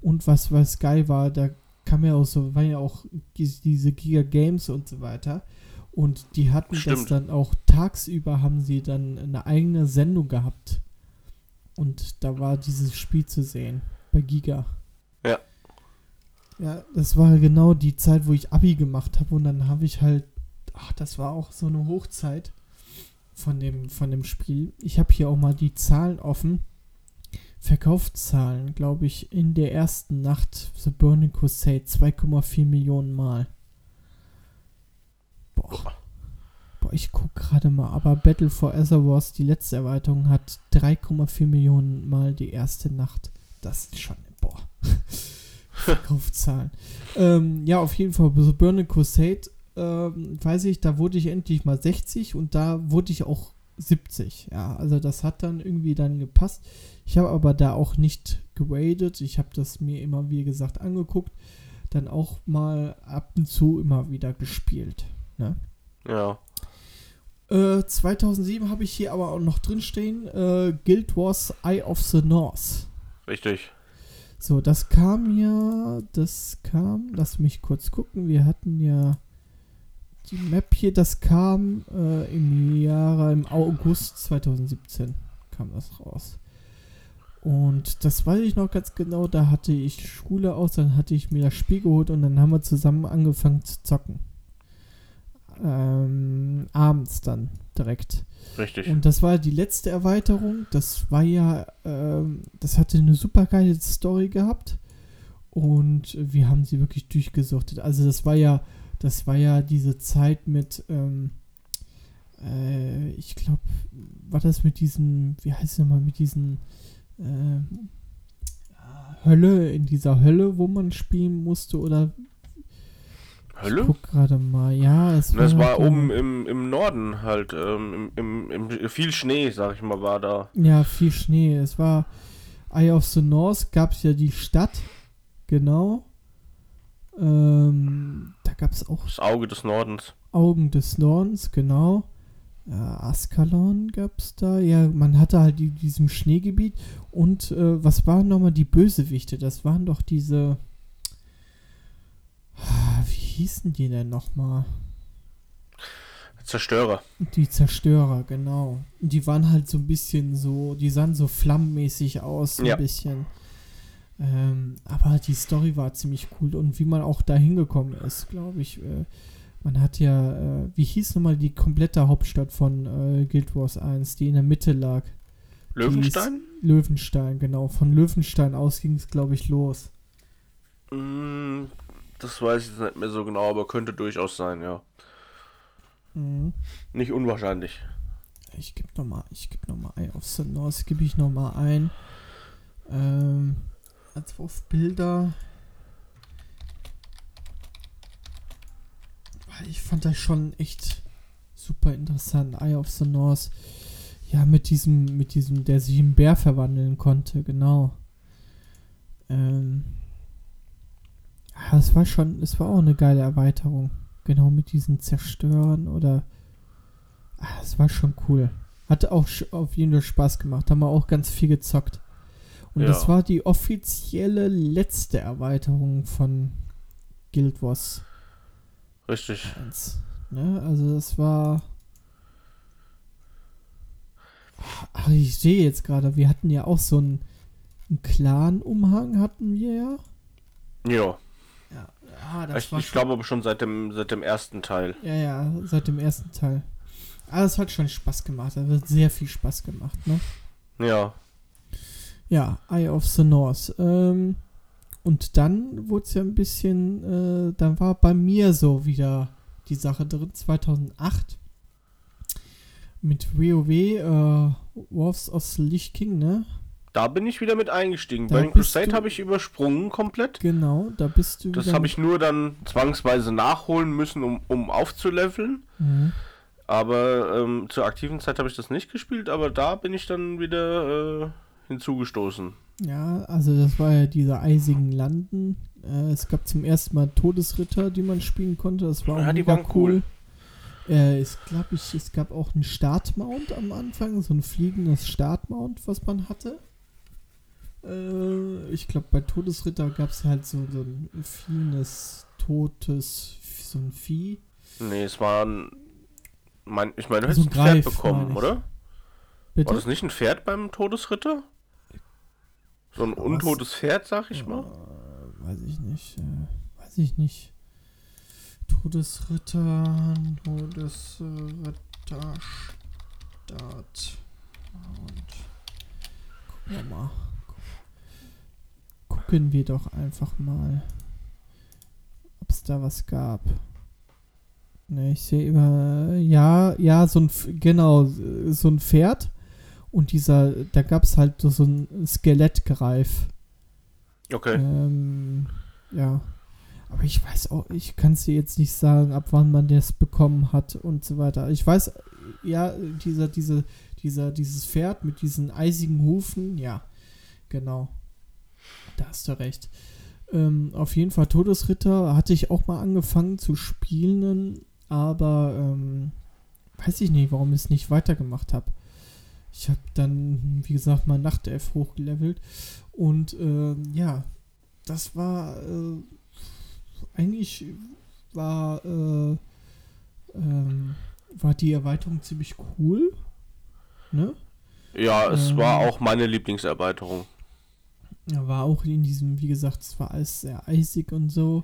Und was, was geil war, da kam ja auch so, waren ja auch diese Giga Games und so weiter. Und die hatten Stimmt. das dann auch tagsüber, haben sie dann eine eigene Sendung gehabt und da war dieses Spiel zu sehen bei Giga. Ja. Ja, das war genau die Zeit, wo ich Abi gemacht habe und dann habe ich halt, ach, das war auch so eine Hochzeit. von dem, von dem Spiel. Ich habe hier auch mal die Zahlen offen. Verkaufszahlen, glaube ich, in der ersten Nacht The Burning Crusade 2,4 Millionen Mal. Boah. Boah, ich gucke gerade mal, aber Battle for Azeroth, die letzte Erweiterung, hat 3,4 Millionen Mal die erste Nacht. Das ist schon, boah. [laughs] Verkaufszahlen. ähm, ja, auf jeden Fall, The Burning Crusade, ähm, weiß ich, da wurde ich endlich mal 60 und da wurde ich auch 70. Ja, also das hat dann irgendwie dann gepasst. Ich habe aber da auch nicht geradet. Ich habe das mir immer, wie gesagt, angeguckt. Dann auch mal ab und zu immer wieder gespielt. Ne? Ja. Äh, 2007 habe ich hier aber auch noch drinstehen. Äh, Guild Wars Eye of the North. Richtig. So, das kam ja, das kam, lass mich kurz gucken. Wir hatten ja die Map hier, das kam äh, im Jahre, im August 2017 kam das raus. Und das weiß ich noch ganz genau, da hatte ich Schule aus, dann hatte ich mir das Spiel geholt und dann haben wir zusammen angefangen zu zocken. Ähm, abends dann direkt. Richtig. Und das war die letzte Erweiterung. Das war ja, ähm, das hatte eine super geile Story gehabt. Und wir haben sie wirklich durchgesuchtet. Also das war ja, das war ja diese Zeit mit, ähm, äh, ich glaube, war das mit diesen, wie heißt es nochmal, mit diesen äh, Hölle, in dieser Hölle, wo man spielen musste oder Hölle? Ich guck gerade mal, ja. Es war das war oben im, im Norden halt, ähm, im, im, im, viel Schnee, sag ich mal, war da. Ja, viel Schnee. Es war Eye of the North, gab es ja die Stadt, genau. Ähm, da gab es auch. Das Auge des Nordens. Augen des Nordens, genau. Ja, Askalon gab es da. Ja, man hatte halt die, diesem Schneegebiet. Und äh, was waren nochmal die Bösewichte? Das waren doch diese. Wie hießen die denn nochmal? Zerstörer. Die Zerstörer, genau. Die waren halt so ein bisschen so, die sahen so flammenmäßig aus, so ja. ein bisschen. Ähm, aber die Story war ziemlich cool und wie man auch da hingekommen ist, glaube ich. Äh, man hat ja, äh, wie hieß nochmal die komplette Hauptstadt von äh, Guild Wars 1, die in der Mitte lag? Löwenstein? Löwenstein, genau. Von Löwenstein aus ging es, glaube ich, los. Mm, das weiß ich jetzt nicht mehr so genau, aber könnte durchaus sein, ja. Mhm. Nicht unwahrscheinlich. Ich gebe nochmal, ich gebe nochmal Eye of the North, gebe ich nochmal ein. Ähm, Bilder. Ich fand das schon echt super interessant. Eye of the North. Ja, mit diesem, mit diesem, der sich in Bär verwandeln konnte, genau. Ähm. Es war schon, es war auch eine geile Erweiterung. Genau mit diesen Zerstören oder. Ah, es war schon cool. Hatte auch auf jeden Fall Spaß gemacht. Haben wir auch ganz viel gezockt. Und ja. das war die offizielle letzte Erweiterung von Guild Wars. Richtig. 1. Ne? Also das war. Ach, ich sehe jetzt gerade, wir hatten ja auch so einen, einen Clan-Umhang, hatten wir ja. Ja. Ah, das ich, ich glaube aber schon seit dem, seit dem ersten Teil. Ja, ja, seit dem ersten Teil. Aber es hat schon Spaß gemacht. Es hat sehr viel Spaß gemacht, ne? Ja. Ja, Eye of the North. Ähm, und dann wurde es ja ein bisschen, äh, dann war bei mir so wieder die Sache drin, 2008 mit WoW, äh, Wars of the Lich King, ne? Da bin ich wieder mit eingestiegen. Da Bei den Crusade habe ich übersprungen komplett. Genau, da bist du. Das habe ich nur dann zwangsweise nachholen müssen, um, um aufzuleveln. Mhm. Aber ähm, zur aktiven Zeit habe ich das nicht gespielt, aber da bin ich dann wieder äh, hinzugestoßen. Ja, also das war ja diese eisigen Landen. Äh, es gab zum ersten Mal Todesritter, die man spielen konnte. Das war ja, die waren cool. cool. Äh, ich glaube, ich, es gab auch einen Startmount am Anfang, so ein fliegendes Startmount, was man hatte. Äh, ich glaube, bei Todesritter gab es halt so, so ein fliegendes, totes, so ein Vieh. Nee, es war ein. Mein, ich meine, du hättest ein Pferd bekommen, oder? Bitte? War das nicht ein Pferd beim Todesritter? So ein untotes Pferd, sag ich mal. Uh, weiß ich nicht. Äh, weiß ich nicht. Todesritter, Todesritter. Start. Und gucken wir mal. Gucken wir doch einfach mal, ob es da was gab. Ne, ich sehe immer, ja, ja, so ein, genau, so ein Pferd. Und dieser, da gab es halt so ein Skelettgreif. Okay. Ähm, ja. Aber ich weiß auch, ich kann es dir jetzt nicht sagen, ab wann man das bekommen hat und so weiter. Ich weiß, ja, dieser, diese, dieser, dieses Pferd mit diesen eisigen Hufen, ja, genau. Da hast du recht. Ähm, auf jeden Fall Todesritter hatte ich auch mal angefangen zu spielen, aber ähm, weiß ich nicht, warum ich es nicht weitergemacht habe. Ich habe dann, wie gesagt, mal Nachtelf hochgelevelt und äh, ja, das war äh, eigentlich war äh, ähm, war die Erweiterung ziemlich cool. Ne? Ja, es ähm, war auch meine Lieblingserweiterung. Ja, war auch in diesem, wie gesagt, es war alles sehr eisig und so.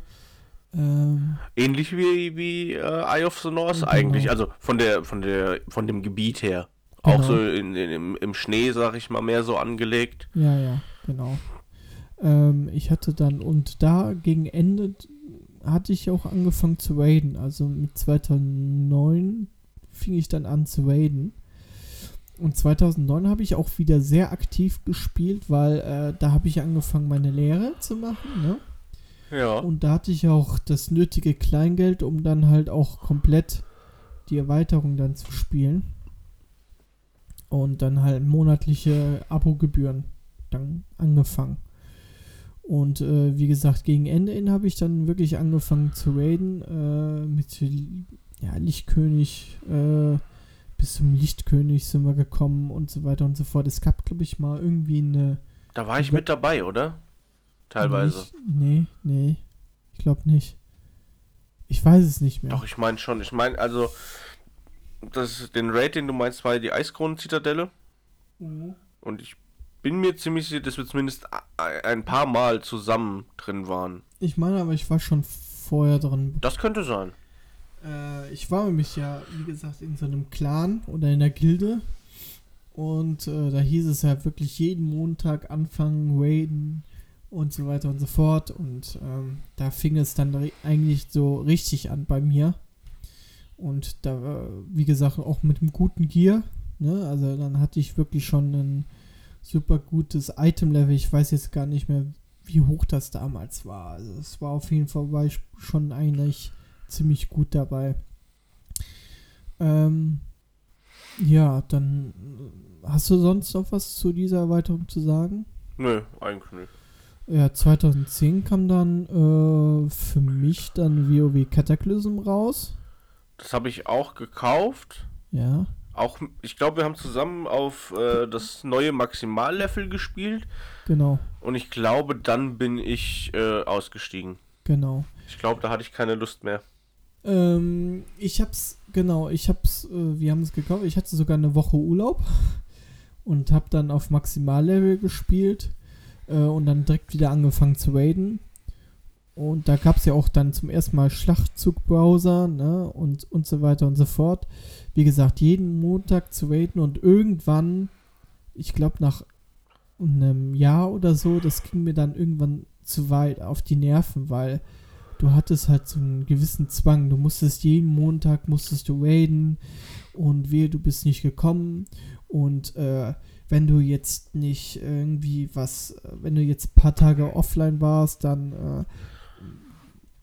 Ähm, Ähnlich wie, wie äh, Eye of the North genau. eigentlich, also von der, von der, von dem Gebiet her. Genau. Auch so in, in, im, im Schnee, sag ich mal, mehr so angelegt. Ja, ja, genau. Ähm, ich hatte dann, und da gegen Ende hatte ich auch angefangen zu raiden. Also mit 2009 fing ich dann an zu raiden. Und 2009 habe ich auch wieder sehr aktiv gespielt, weil äh, da habe ich angefangen, meine Lehre zu machen. Ne? Ja. Und da hatte ich auch das nötige Kleingeld, um dann halt auch komplett die Erweiterung dann zu spielen. Und dann halt monatliche Abogebühren dann angefangen. Und äh, wie gesagt, gegen Ende hin habe ich dann wirklich angefangen zu raiden. Äh, mit ja, Lichtkönig, äh, bis zum Lichtkönig sind wir gekommen und so weiter und so fort. Es gab, glaube ich, mal irgendwie eine. Da war ich mit dabei, oder? Teilweise. Nicht, nee, nee. Ich glaube nicht. Ich weiß es nicht mehr. Doch, ich meine schon. Ich meine, also, das, den Raid, den du meinst, war die Eiskronen-Zitadelle. Mhm. Und ich bin mir ziemlich sicher, dass wir zumindest ein paar Mal zusammen drin waren. Ich meine, aber ich war schon vorher drin. Das könnte sein. Äh, ich war nämlich ja, wie gesagt, in so einem Clan oder in der Gilde. Und äh, da hieß es ja wirklich jeden Montag anfangen, raiden und so weiter und so fort. Und ähm, da fing es dann eigentlich so richtig an bei mir. Und da, wie gesagt, auch mit einem guten Gear. Ne? Also dann hatte ich wirklich schon ein super gutes Item-Level. Ich weiß jetzt gar nicht mehr, wie hoch das damals war. Also es war auf jeden Fall schon eigentlich ziemlich gut dabei. Ähm, ja, dann hast du sonst noch was zu dieser Erweiterung zu sagen? Nö, eigentlich nicht. Ja, 2010 kam dann äh, für mich dann WoW Cataclysm raus. Das habe ich auch gekauft. Ja. Auch, ich glaube, wir haben zusammen auf äh, das neue Maximallevel gespielt. Genau. Und ich glaube, dann bin ich äh, ausgestiegen. Genau. Ich glaube, da hatte ich keine Lust mehr. Ähm, ich hab's, genau, ich hab's, äh, wir haben es gekauft. Ich hatte sogar eine Woche Urlaub [laughs] und hab dann auf Maximallevel gespielt äh, und dann direkt wieder angefangen zu raiden. Und da gab es ja auch dann zum ersten Mal Schlachtzug-Browser, ne, und, und so weiter und so fort wie gesagt, jeden Montag zu raiden und irgendwann, ich glaube nach einem Jahr oder so, das ging mir dann irgendwann zu weit auf die Nerven, weil du hattest halt so einen gewissen Zwang. Du musstest jeden Montag, musstest du raiden und wehe, du bist nicht gekommen und äh, wenn du jetzt nicht irgendwie was, wenn du jetzt ein paar Tage offline warst, dann äh,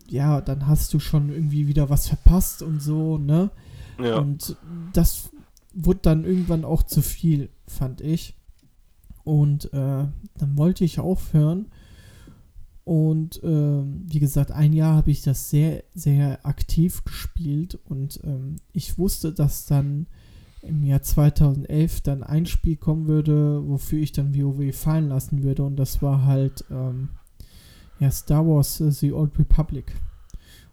ja, dann hast du schon irgendwie wieder was verpasst und so, ne? Ja. Und das wurde dann irgendwann auch zu viel, fand ich. Und äh, dann wollte ich aufhören. Und äh, wie gesagt, ein Jahr habe ich das sehr, sehr aktiv gespielt. Und ähm, ich wusste, dass dann im Jahr 2011 dann ein Spiel kommen würde, wofür ich dann WoW fallen lassen würde. Und das war halt ähm, ja, Star Wars uh, The Old Republic.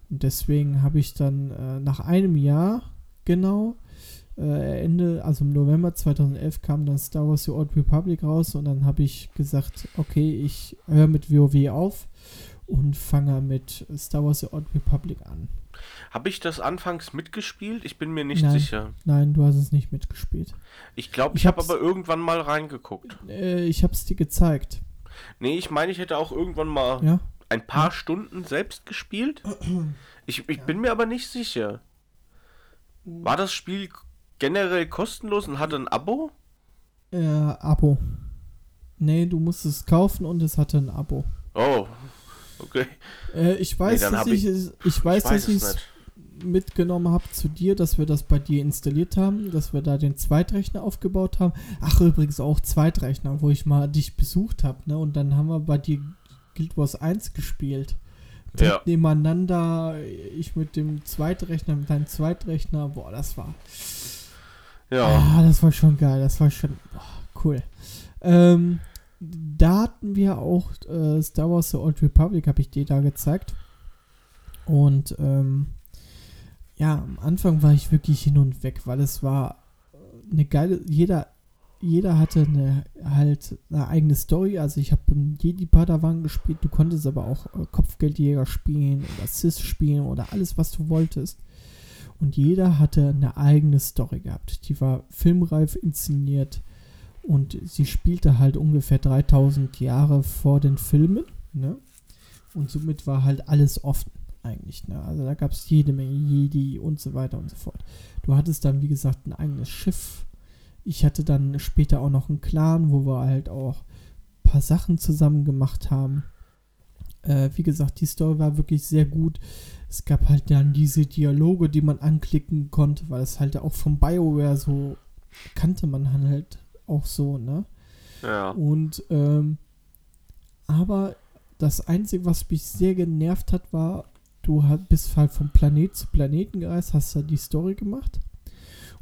Und deswegen habe ich dann äh, nach einem Jahr genau. Äh, Ende, also im November 2011 kam dann Star Wars The Old Republic raus und dann habe ich gesagt, okay, ich höre mit WoW auf und fange mit Star Wars The Old Republic an. Habe ich das anfangs mitgespielt? Ich bin mir nicht nein, sicher. Nein, du hast es nicht mitgespielt. Ich glaube, ich, ich habe aber irgendwann mal reingeguckt. Äh, ich habe es dir gezeigt. Nee, ich meine, ich hätte auch irgendwann mal ja? ein paar ja. Stunden selbst gespielt. Ich, ich ja. bin mir aber nicht sicher. War das Spiel generell kostenlos und hatte ein Abo? Äh, Abo. Nee, du musst es kaufen und es hatte ein Abo. Oh, okay. Äh, ich weiß, nee, dass ich, ich, ich, weiß, ich weiß dass ich es mitgenommen habe zu dir, dass wir das bei dir installiert haben, dass wir da den Zweitrechner aufgebaut haben. Ach, übrigens auch Zweitrechner, wo ich mal dich besucht habe, ne? Und dann haben wir bei dir Guild Wars 1 gespielt. Ja. Nebeneinander, ich mit dem Zweitrechner, mit deinem Zweitrechner, boah, das war. Ja. Ah, das war schon geil, das war schon boah, cool. Ähm, da hatten wir auch äh, Star Wars The Old Republic, habe ich dir da gezeigt. Und ähm, ja, am Anfang war ich wirklich hin und weg, weil es war eine geile, jeder, jeder hatte eine, halt eine eigene Story. Also ich habe im Jedi Padawan gespielt, du konntest aber auch äh, Kopfgeldjäger spielen oder Sis spielen oder alles, was du wolltest. Und jeder hatte eine eigene Story gehabt. Die war filmreif inszeniert und sie spielte halt ungefähr 3000 Jahre vor den Filmen. Ne? Und somit war halt alles offen eigentlich. Ne? Also da gab es jede Menge Jedi und so weiter und so fort. Du hattest dann, wie gesagt, ein eigenes Schiff. Ich hatte dann später auch noch einen Clan, wo wir halt auch ein paar Sachen zusammen gemacht haben. Äh, wie gesagt, die Story war wirklich sehr gut. Es gab halt dann diese Dialoge, die man anklicken konnte, weil es halt auch vom BioWare so kannte man halt auch so, ne? Ja. Und, ähm, aber das Einzige, was mich sehr genervt hat, war, du bist halt vom Planet zu Planeten gereist, hast da die Story gemacht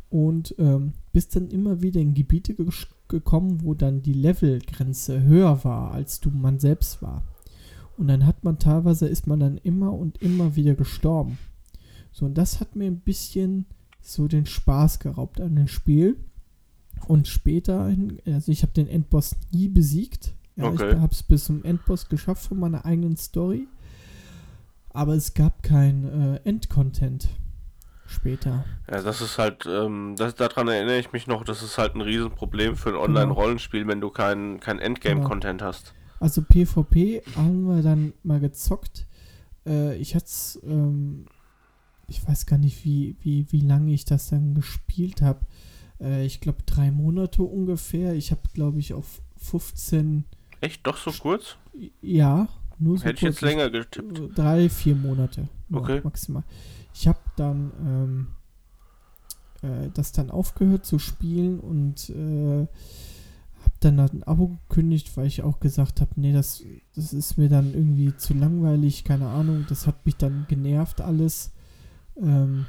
und ähm, bist dann immer wieder in Gebiete ge gekommen, wo dann die Levelgrenze höher war, als du man selbst war. Und dann hat man teilweise, ist man dann immer und immer wieder gestorben. So, und das hat mir ein bisschen so den Spaß geraubt an dem Spiel. Und später, also ich habe den Endboss nie besiegt. Ja, okay. Ich habe es bis zum Endboss geschafft von meiner eigenen Story aber es gab kein äh, Endcontent später. Ja, das ist halt, ähm, das, daran erinnere ich mich noch, das ist halt ein Riesenproblem für ein genau. Online-Rollenspiel, wenn du kein, kein Endgame-Content genau. hast. Also PvP haben wir dann mal gezockt. Äh, ich hatte ähm, ich weiß gar nicht, wie, wie, wie lange ich das dann gespielt habe. Äh, ich glaube drei Monate ungefähr. Ich habe, glaube ich, auf 15. Echt? Doch so kurz? Ja, nur so Hätte ich jetzt länger getippt. Drei, vier Monate. Okay. Maximal. Ich habe dann ähm, äh, das dann aufgehört zu spielen und äh, dann ein Abo gekündigt, weil ich auch gesagt habe, nee, das, das ist mir dann irgendwie zu langweilig, keine Ahnung. Das hat mich dann genervt alles. Ähm,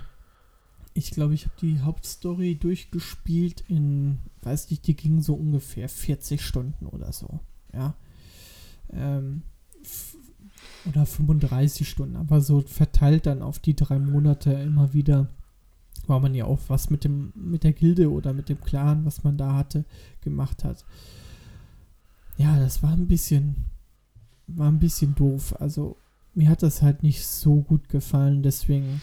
ich glaube, ich habe die Hauptstory durchgespielt in, weiß nicht, die ging so ungefähr 40 Stunden oder so. Ja. Ähm, oder 35 Stunden, aber so verteilt dann auf die drei Monate immer wieder, weil man ja auch was mit dem, mit der Gilde oder mit dem Clan, was man da hatte, gemacht hat. Ja, das war ein bisschen, war ein bisschen doof. Also mir hat das halt nicht so gut gefallen, deswegen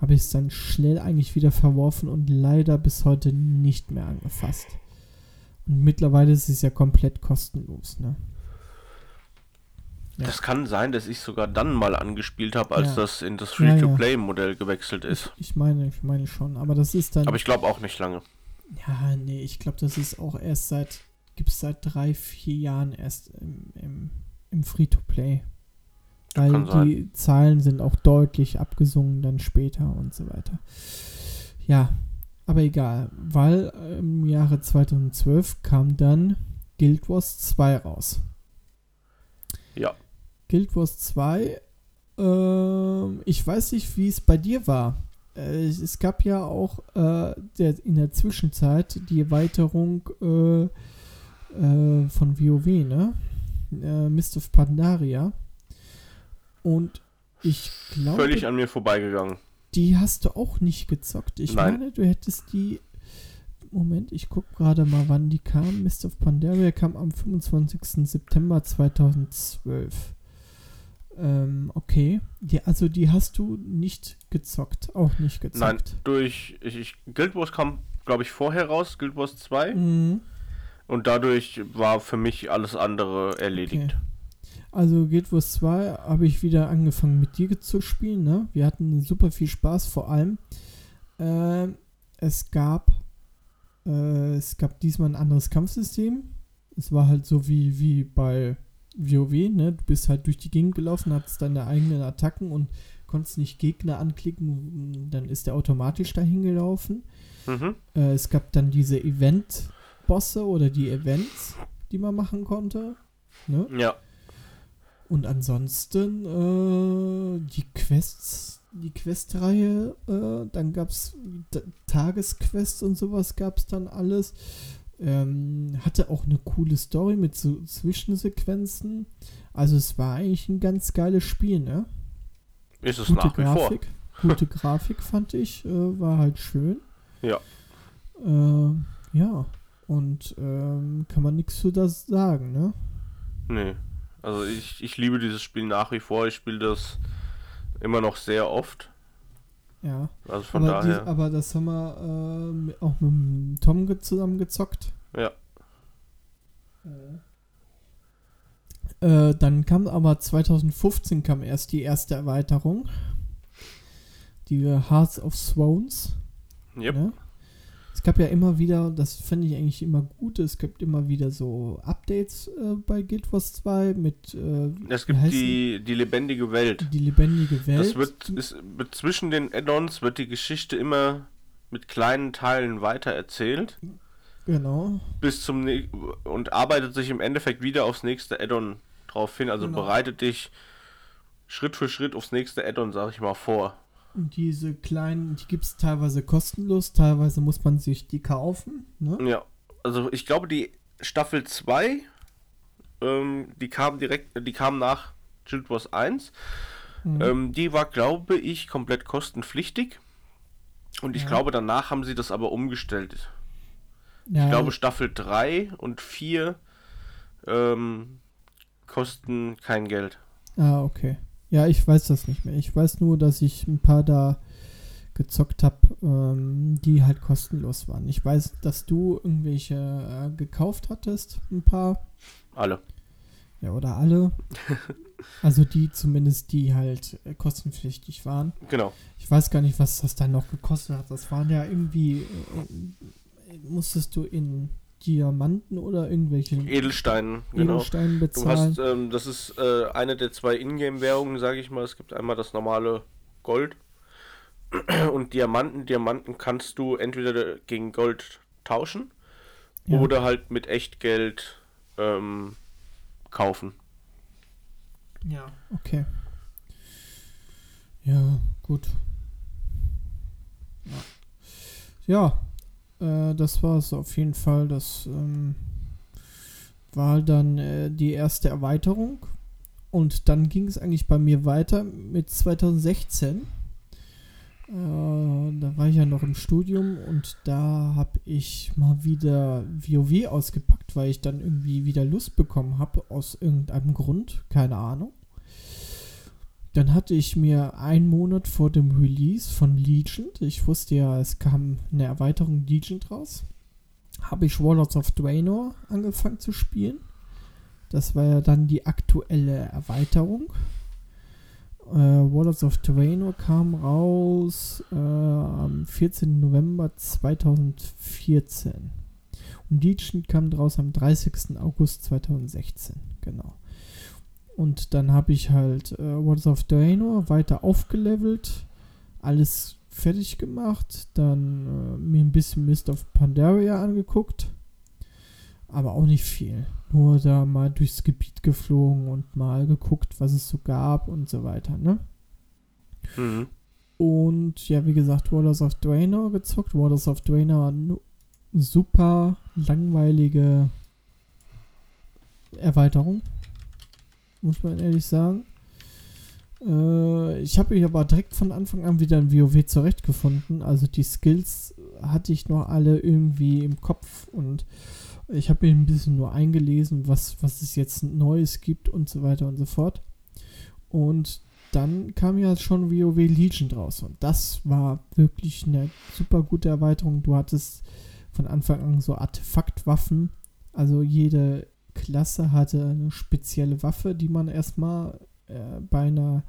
habe ich es dann schnell eigentlich wieder verworfen und leider bis heute nicht mehr angefasst. Und mittlerweile ist es ja komplett kostenlos, ne? Ja. Das kann sein, dass ich sogar dann mal angespielt habe, als ja. das in das Free-to-Play-Modell gewechselt ist. Ich, ich, meine, ich meine schon, aber das ist dann. Aber ich glaube auch nicht lange. Ja, nee, ich glaube, das ist auch erst seit, gibt es seit drei, vier Jahren erst im, im, im Free-to-Play. Weil die sein. Zahlen sind auch deutlich abgesungen dann später und so weiter. Ja, aber egal, weil im Jahre 2012 kam dann Guild Wars 2 raus. Ja. Guild Wars 2, äh, ich weiß nicht, wie es bei dir war. Äh, es gab ja auch äh, der, in der Zwischenzeit die Erweiterung äh, äh, von WoW, ne? Äh, Mist of Pandaria. Und ich glaube. Völlig an mir vorbeigegangen. Die hast du auch nicht gezockt. Ich Nein. meine, du hättest die. Moment, ich gucke gerade mal, wann die kam. Mist of Pandaria kam am 25. September 2012. Ähm, okay. Die, also die hast du nicht gezockt, auch nicht gezockt. Nein, durch ich, ich, Guild Wars kam, glaube ich, vorher raus, Guild Wars 2. Mhm. Und dadurch war für mich alles andere erledigt. Okay. Also Guild Wars 2 habe ich wieder angefangen mit dir zu spielen. Ne? Wir hatten super viel Spaß, vor allem äh, es gab äh, es gab diesmal ein anderes Kampfsystem. Es war halt so wie, wie bei WoW, ne? Du bist halt durch die Gegend gelaufen, hattest deine eigenen Attacken und konntest nicht Gegner anklicken, dann ist der automatisch dahin gelaufen. Mhm. Äh, es gab dann diese Event- Bosse oder die Events, die man machen konnte. Ne? Ja. Und ansonsten äh, die Quests, die Questreihe, äh, dann gab es Tagesquests und sowas gab es dann alles. Ähm, hatte auch eine coole Story mit so Zwischensequenzen. Also es war eigentlich ein ganz geiles Spiel, ne? Ist es gute nach wie Grafik, vor. Gute Grafik fand ich, äh, war halt schön. Ja. Äh, ja. Und ähm, kann man nichts zu das sagen, ne? Nee. Also ich, ich liebe dieses Spiel nach wie vor. Ich spiele das immer noch sehr oft. Ja. Also von aber daher. Die, aber das haben wir äh, auch mit Tom zusammen gezockt. Ja. Äh, dann kam aber 2015 kam erst die erste Erweiterung. Die Hearts of Swans. Yep. Ne? Es gab ja immer wieder, das finde ich eigentlich immer gut, es gibt immer wieder so Updates äh, bei Guild Wars 2 mit. Äh, es gibt die, die lebendige Welt. Die lebendige Welt. Das wird, ist, zwischen den Add-ons wird die Geschichte immer mit kleinen Teilen weiter erzählt. Genau. Bis zum und arbeitet sich im Endeffekt wieder aufs nächste Add-on drauf hin. Also genau. bereitet dich Schritt für Schritt aufs nächste Add-on, sag ich mal, vor. Und diese kleinen, die gibt es teilweise kostenlos, teilweise muss man sich die kaufen. Ne? Ja, also ich glaube, die Staffel 2, ähm, die kam direkt, die kam nach Guild Wars 1. Mhm. Ähm, die war, glaube ich, komplett kostenpflichtig. Und ich ja. glaube, danach haben sie das aber umgestellt. Ja. Ich glaube, Staffel 3 und 4 ähm, kosten kein Geld. Ah, okay. Ja, ich weiß das nicht mehr. Ich weiß nur, dass ich ein paar da gezockt habe, ähm, die halt kostenlos waren. Ich weiß, dass du irgendwelche äh, gekauft hattest, ein paar. Alle. Ja, oder alle. [laughs] also die zumindest, die halt äh, kostenpflichtig waren. Genau. Ich weiß gar nicht, was das dann noch gekostet hat. Das waren ja irgendwie, äh, musstest du in Diamanten oder irgendwelche Edelsteinen, genau. Edelsteinen bezahlen. Du hast, ähm, das ist äh, eine der zwei Ingame-Währungen, sage ich mal. Es gibt einmal das normale Gold [clears throat] und Diamanten. Diamanten kannst du entweder gegen Gold tauschen ja. oder halt mit Echtgeld ähm, kaufen. Ja, okay. Ja, gut. Ja. Äh, das war es auf jeden Fall. Das ähm, war dann äh, die erste Erweiterung. Und dann ging es eigentlich bei mir weiter mit 2016. Äh, da war ich ja noch im Studium und da habe ich mal wieder WoW ausgepackt, weil ich dann irgendwie wieder Lust bekommen habe, aus irgendeinem Grund, keine Ahnung. Dann hatte ich mir einen Monat vor dem Release von Legion, ich wusste ja, es kam eine Erweiterung Legion raus, habe ich Warlords of Draenor angefangen zu spielen. Das war ja dann die aktuelle Erweiterung. Äh, Warlords of Draenor kam raus äh, am 14. November 2014. Und Legion kam raus am 30. August 2016. Genau. Und dann habe ich halt äh, What's of Draenor weiter aufgelevelt, alles fertig gemacht, dann äh, mir ein bisschen Mist of Pandaria angeguckt, aber auch nicht viel. Nur da mal durchs Gebiet geflogen und mal geguckt, was es so gab und so weiter, ne? Mhm. Und ja, wie gesagt, Waters of Draenor gezockt. Waters of Draenor super langweilige Erweiterung muss man ehrlich sagen. Äh, ich habe mich aber direkt von Anfang an wieder in WoW zurechtgefunden. Also die Skills hatte ich noch alle irgendwie im Kopf und ich habe mir ein bisschen nur eingelesen, was, was es jetzt Neues gibt und so weiter und so fort. Und dann kam ja schon WoW Legion draus und das war wirklich eine super gute Erweiterung. Du hattest von Anfang an so Artefaktwaffen, also jede Klasse hatte eine spezielle Waffe, die man erstmal äh, bei einer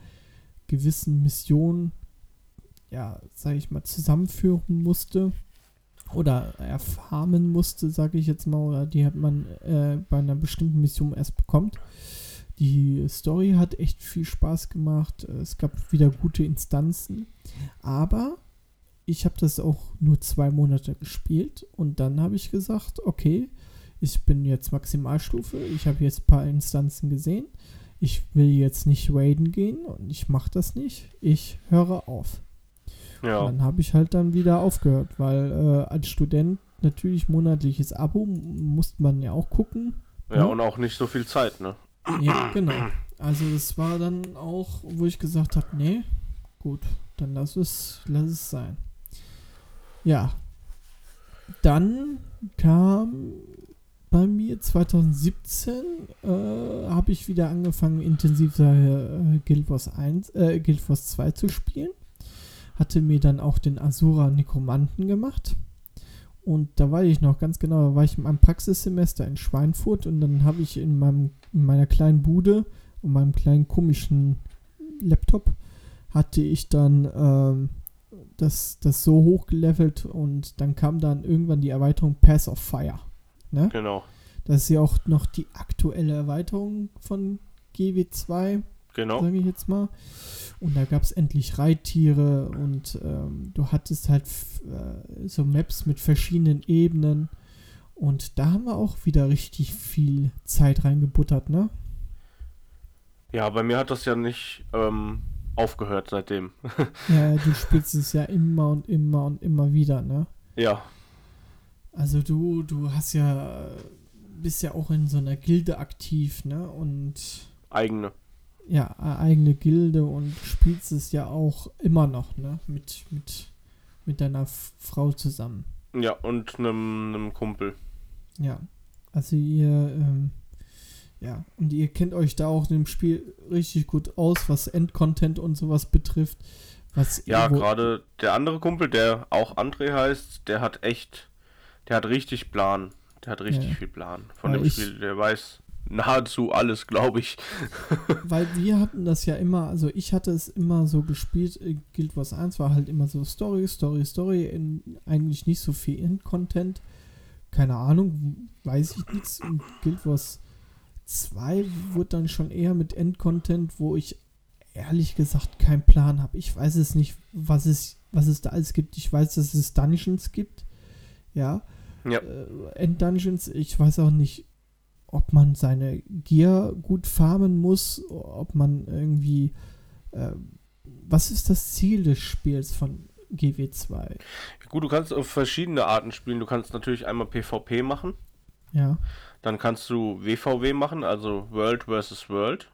gewissen Mission, ja, sag ich mal, zusammenführen musste oder erfarmen musste, sage ich jetzt mal, oder die hat man äh, bei einer bestimmten Mission erst bekommt. Die Story hat echt viel Spaß gemacht. Es gab wieder gute Instanzen. Aber ich habe das auch nur zwei Monate gespielt und dann habe ich gesagt, okay, ich bin jetzt Maximalstufe, ich habe jetzt ein paar Instanzen gesehen. Ich will jetzt nicht raiden gehen und ich mache das nicht. Ich höre auf. Ja. Dann habe ich halt dann wieder aufgehört, weil äh, als Student natürlich monatliches Abo musste man ja auch gucken. Ja, ne? und auch nicht so viel Zeit, ne? Ja, genau. Also es war dann auch, wo ich gesagt habe, nee, gut, dann lass es, lass es sein. Ja. Dann kam bei mir 2017 äh, habe ich wieder angefangen, intensiv äh, Guild Wars 1, äh, Guild Wars 2 zu spielen. Hatte mir dann auch den Asura Nekromanten gemacht. Und da war ich noch ganz genau, da war ich in meinem Praxissemester in Schweinfurt und dann habe ich in, meinem, in meiner kleinen Bude und meinem kleinen komischen Laptop hatte ich dann ähm, das, das so hochgelevelt und dann kam dann irgendwann die Erweiterung Pass of Fire. Ne? Genau. Das ist ja auch noch die aktuelle Erweiterung von GW2. Genau. Sage ich jetzt mal. Und da gab es endlich Reittiere und ähm, du hattest halt äh, so Maps mit verschiedenen Ebenen. Und da haben wir auch wieder richtig viel Zeit reingebuttert, ne? Ja, bei mir hat das ja nicht ähm, aufgehört seitdem. [laughs] ja, du spielst es ja immer und immer und immer wieder, ne? Ja. Also du, du hast ja, bist ja auch in so einer Gilde aktiv, ne? Und. Eigene. Ja, eigene Gilde und spielst es ja auch immer noch, ne? Mit, mit, mit deiner Frau zusammen. Ja, und einem, einem Kumpel. Ja. Also ihr, ähm, ja, und ihr kennt euch da auch in dem Spiel richtig gut aus, was Endcontent und sowas betrifft. Was ja, gerade der andere Kumpel, der auch André heißt, der hat echt, der hat richtig Plan. Der hat richtig ja. viel Plan von Weil dem Spiel. Der weiß nahezu alles, glaube ich. [laughs] Weil wir hatten das ja immer, also ich hatte es immer so gespielt, äh, Guild Wars 1 war halt immer so Story, Story, Story, in, eigentlich nicht so viel Endcontent. Keine Ahnung, weiß ich nichts. Und Guild Wars 2 wurde dann schon eher mit Endcontent, wo ich ehrlich gesagt keinen Plan habe. Ich weiß es nicht, was es, was es da alles gibt. Ich weiß, dass es Dungeons gibt. Ja. ja. Äh, End-Dungeons. Ich weiß auch nicht, ob man seine Gear gut farmen muss, ob man irgendwie. Äh, was ist das Ziel des Spiels von GW2? Gut, du kannst auf verschiedene Arten spielen. Du kannst natürlich einmal PvP machen. Ja. Dann kannst du WVW machen, also World versus World.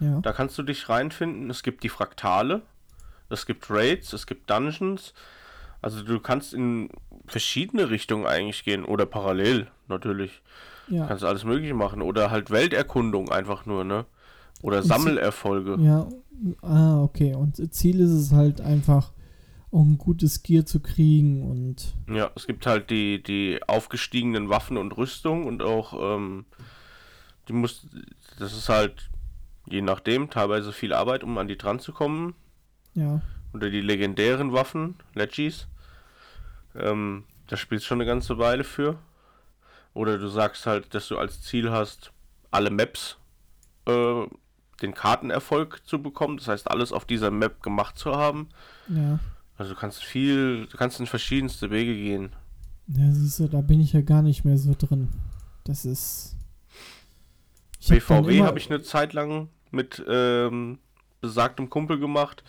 Ja. Da kannst du dich reinfinden. Es gibt die Fraktale, es gibt Raids, es gibt Dungeons. Also du kannst in verschiedene Richtungen eigentlich gehen oder parallel natürlich. Ja. Kannst alles mögliche machen oder halt Welterkundung einfach nur, ne? Oder Sammelerfolge. Ja, ah, okay. Und Ziel ist es halt einfach, auch ein gutes Gear zu kriegen und. Ja, es gibt halt die, die aufgestiegenen Waffen und Rüstung und auch, ähm, die muss, das ist halt je nachdem teilweise viel Arbeit, um an die dran zu kommen. Ja. Oder die legendären Waffen, Legis. Ähm, da spielst du schon eine ganze Weile für. Oder du sagst halt, dass du als Ziel hast, alle Maps, äh, den Kartenerfolg zu bekommen. Das heißt, alles auf dieser Map gemacht zu haben. Ja. Also du kannst viel, du kannst in verschiedenste Wege gehen. Ja, siehst du, da bin ich ja gar nicht mehr so drin. Das ist. BVW habe hab ich eine Zeit lang mit ähm, besagtem Kumpel gemacht.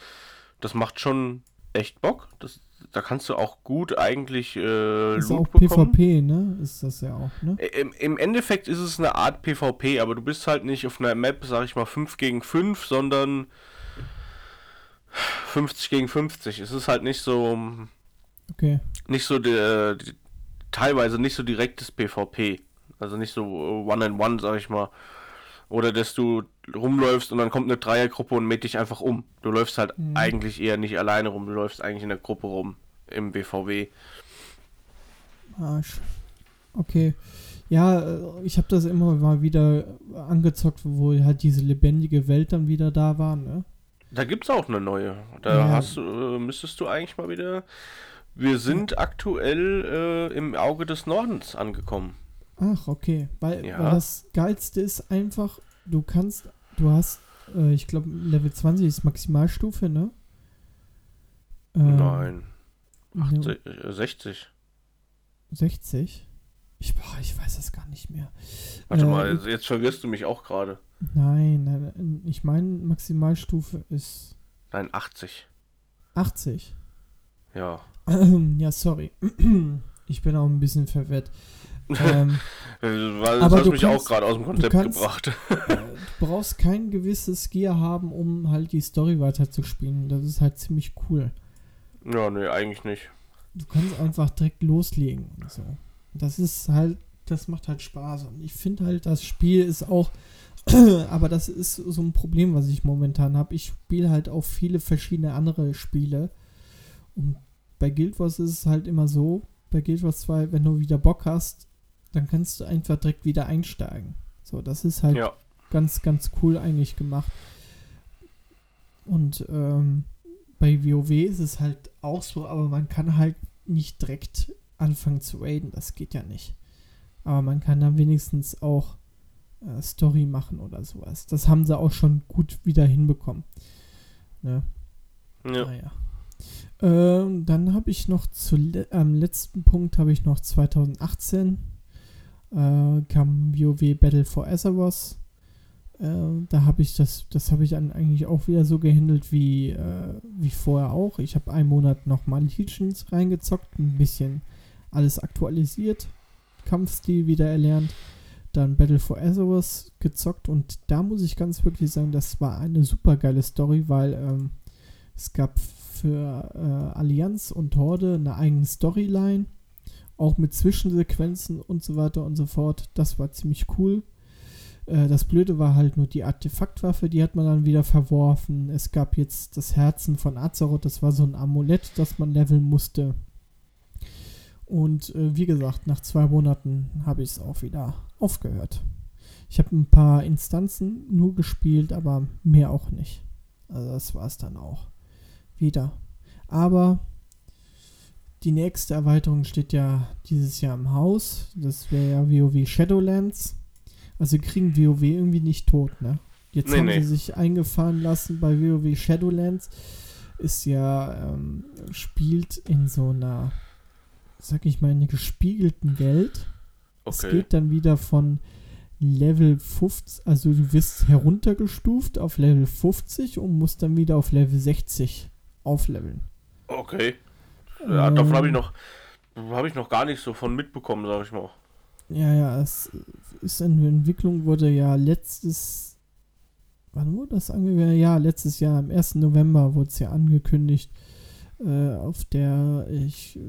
Das macht schon echt Bock. Das, da kannst du auch gut eigentlich äh, ist Loot auch bekommen. PvP, ne? Ist das ja auch, ne? Im, Im Endeffekt ist es eine Art PvP, aber du bist halt nicht auf einer Map, sag ich mal, 5 gegen 5, sondern 50 gegen 50. Es ist halt nicht so. Okay. Nicht so der. teilweise nicht so direktes PvP. Also nicht so One-and-One, sag ich mal. Oder dass du rumläufst und dann kommt eine Dreiergruppe und mäht dich einfach um. Du läufst halt mhm. eigentlich eher nicht alleine rum, du läufst eigentlich in der Gruppe rum im BVW. Arsch. Okay. Ja, äh, ich habe das immer mal wieder angezockt, wo halt diese lebendige Welt dann wieder da war, ne? Da gibt's auch eine neue. Da ja. hast, äh, müsstest du eigentlich mal wieder. Wir sind aktuell äh, im Auge des Nordens angekommen. Ach, okay. Weil, ja. weil das Geilste ist einfach, du kannst, du hast, äh, ich glaube, Level 20 ist Maximalstufe, ne? Ähm, Nein. 80, 60. 60? Ich, boah, ich weiß das gar nicht mehr. Warte äh, mal, jetzt verwirrst du mich auch gerade. Nein, nein, ich meine, Maximalstufe ist. Nein, 80. 80? Ja. ja, sorry. [clears throat] ich bin auch ein bisschen verwirrt. Ähm, [laughs] Weil das hast mich kannst, auch gerade aus dem Konzept kannst, gebracht. Äh, [laughs] du brauchst kein gewisses Gear haben, um halt die Story weiterzuspielen. Das ist halt ziemlich cool. Ja, nee, eigentlich nicht. Du kannst einfach direkt loslegen und so. Das ist halt, das macht halt Spaß. Und ich finde halt, das Spiel ist auch, [clears throat] aber das ist so ein Problem, was ich momentan habe. Ich spiele halt auch viele verschiedene andere Spiele. Und bei Guild Wars ist es halt immer so, bei Guild Wars 2, wenn du wieder Bock hast, dann kannst du einfach direkt wieder einsteigen. So, das ist halt ja. ganz, ganz cool eigentlich gemacht. Und ähm, bei WoW ist es halt auch so, aber man kann halt nicht direkt anfangen zu raiden. Das geht ja nicht. Aber man kann dann wenigstens auch äh, Story machen oder sowas. Das haben sie auch schon gut wieder hinbekommen. Ne? Ja. Naja. Ähm, dann habe ich noch zu am letzten Punkt habe ich noch 2018 äh, kam WoW Battle for Azeroth. Äh, da habe ich das, das habe ich dann eigentlich auch wieder so gehandelt wie, äh, wie vorher auch. Ich habe einen Monat nochmal Legions reingezockt, ein bisschen alles aktualisiert, Kampfstil wieder erlernt, dann Battle for Azeroth gezockt und da muss ich ganz wirklich sagen, das war eine super geile Story, weil ähm, es gab für äh, Allianz und Horde eine eigene Storyline auch mit Zwischensequenzen und so weiter und so fort. Das war ziemlich cool. Äh, das Blöde war halt nur die Artefaktwaffe, die hat man dann wieder verworfen. Es gab jetzt das Herzen von Azeroth, das war so ein Amulett, das man leveln musste. Und äh, wie gesagt, nach zwei Monaten habe ich es auch wieder aufgehört. Ich habe ein paar Instanzen nur gespielt, aber mehr auch nicht. Also das war es dann auch wieder. Aber die nächste Erweiterung steht ja dieses Jahr im Haus. Das wäre ja WoW Shadowlands. Also kriegen WoW irgendwie nicht tot, ne? Jetzt nee, haben nee. sie sich eingefahren lassen bei WoW Shadowlands. Ist ja, ähm, spielt in so einer, sag ich mal, einer gespiegelten Welt. Okay. Es geht dann wieder von Level 50, also du wirst heruntergestuft auf Level 50 und musst dann wieder auf Level 60 aufleveln. Okay. Ja, ähm, davon habe ich noch habe ich noch gar nicht so von mitbekommen, sag ich mal. Ja, ja, es ist in Entwicklung, wurde ja letztes wann wurde das angekündigt? Ja, letztes Jahr, am 1. November wurde es ja angekündigt, äh, auf der, ich,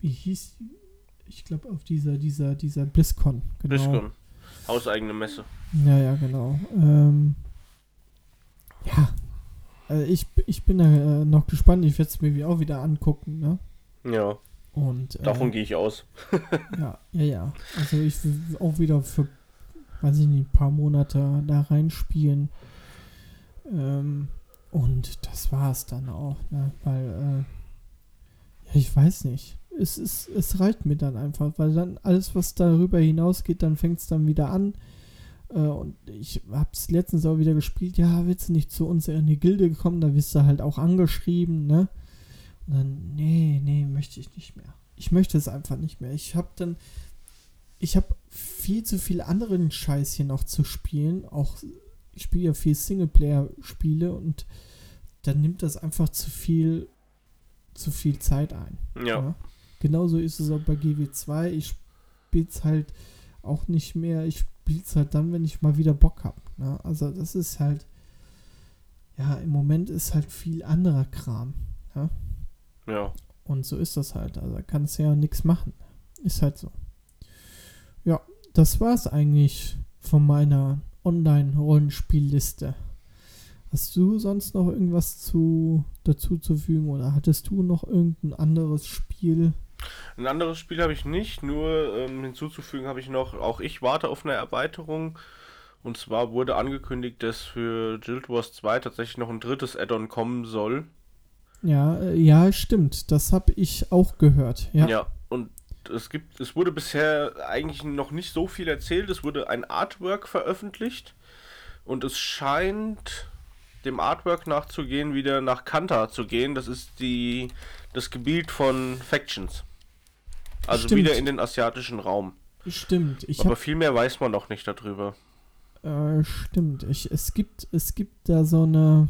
wie hieß, ich glaube auf dieser, dieser, dieser BlizzCon. Genau. BlizzCon, hauseigene Messe. Ja, ja, genau. Ähm, ja, also ich, ich bin da äh, noch gespannt. Ich werde es mir auch wieder angucken, ne? Ja. Und, äh, Davon gehe ich aus. [laughs] ja, ja, ja. Also ich will auch wieder für, weiß ich nicht, ein paar Monate da reinspielen. Ähm, und das war es dann auch, ne? Weil, äh, ja, ich weiß nicht. Es, ist, es reicht mir dann einfach, weil dann alles, was darüber hinausgeht, dann fängt es dann wieder an. Äh, und ich hab's letztens auch wieder gespielt, ja, willst du nicht zu uns in die Gilde kommen? Da wirst du halt auch angeschrieben, ne? Und dann, nee, nee, möchte ich nicht mehr. Ich möchte es einfach nicht mehr. Ich hab dann, ich hab viel zu viel anderen Scheiß hier noch zu spielen. Auch, ich spiele ja viel Singleplayer-Spiele und dann nimmt das einfach zu viel, zu viel Zeit ein. Ja. ja? Genauso ist es auch bei GW2. Ich spiele es halt auch nicht mehr. Ich spiele es halt dann, wenn ich mal wieder Bock habe. Ne? Also das ist halt, ja, im Moment ist halt viel anderer Kram. Ja. ja. Und so ist das halt. Also kannst ja nichts machen. Ist halt so. Ja, das war es eigentlich von meiner Online-Rollenspielliste. Hast du sonst noch irgendwas zu, dazu zu fügen oder hattest du noch irgendein anderes Spiel? Ein anderes Spiel habe ich nicht, nur ähm, hinzuzufügen habe ich noch, auch ich warte auf eine Erweiterung. Und zwar wurde angekündigt, dass für Guild Wars 2 tatsächlich noch ein drittes Add-on kommen soll. Ja, äh, ja, stimmt. Das habe ich auch gehört. Ja. ja, und es gibt, es wurde bisher eigentlich noch nicht so viel erzählt. Es wurde ein Artwork veröffentlicht und es scheint dem Artwork nachzugehen, wieder nach Kanta zu gehen. Das ist die, das Gebiet von Factions. Also Stimmt. wieder in den asiatischen Raum. Stimmt. Ich Aber viel mehr weiß man noch nicht darüber. Äh, stimmt. Ich, es gibt, es gibt da so eine.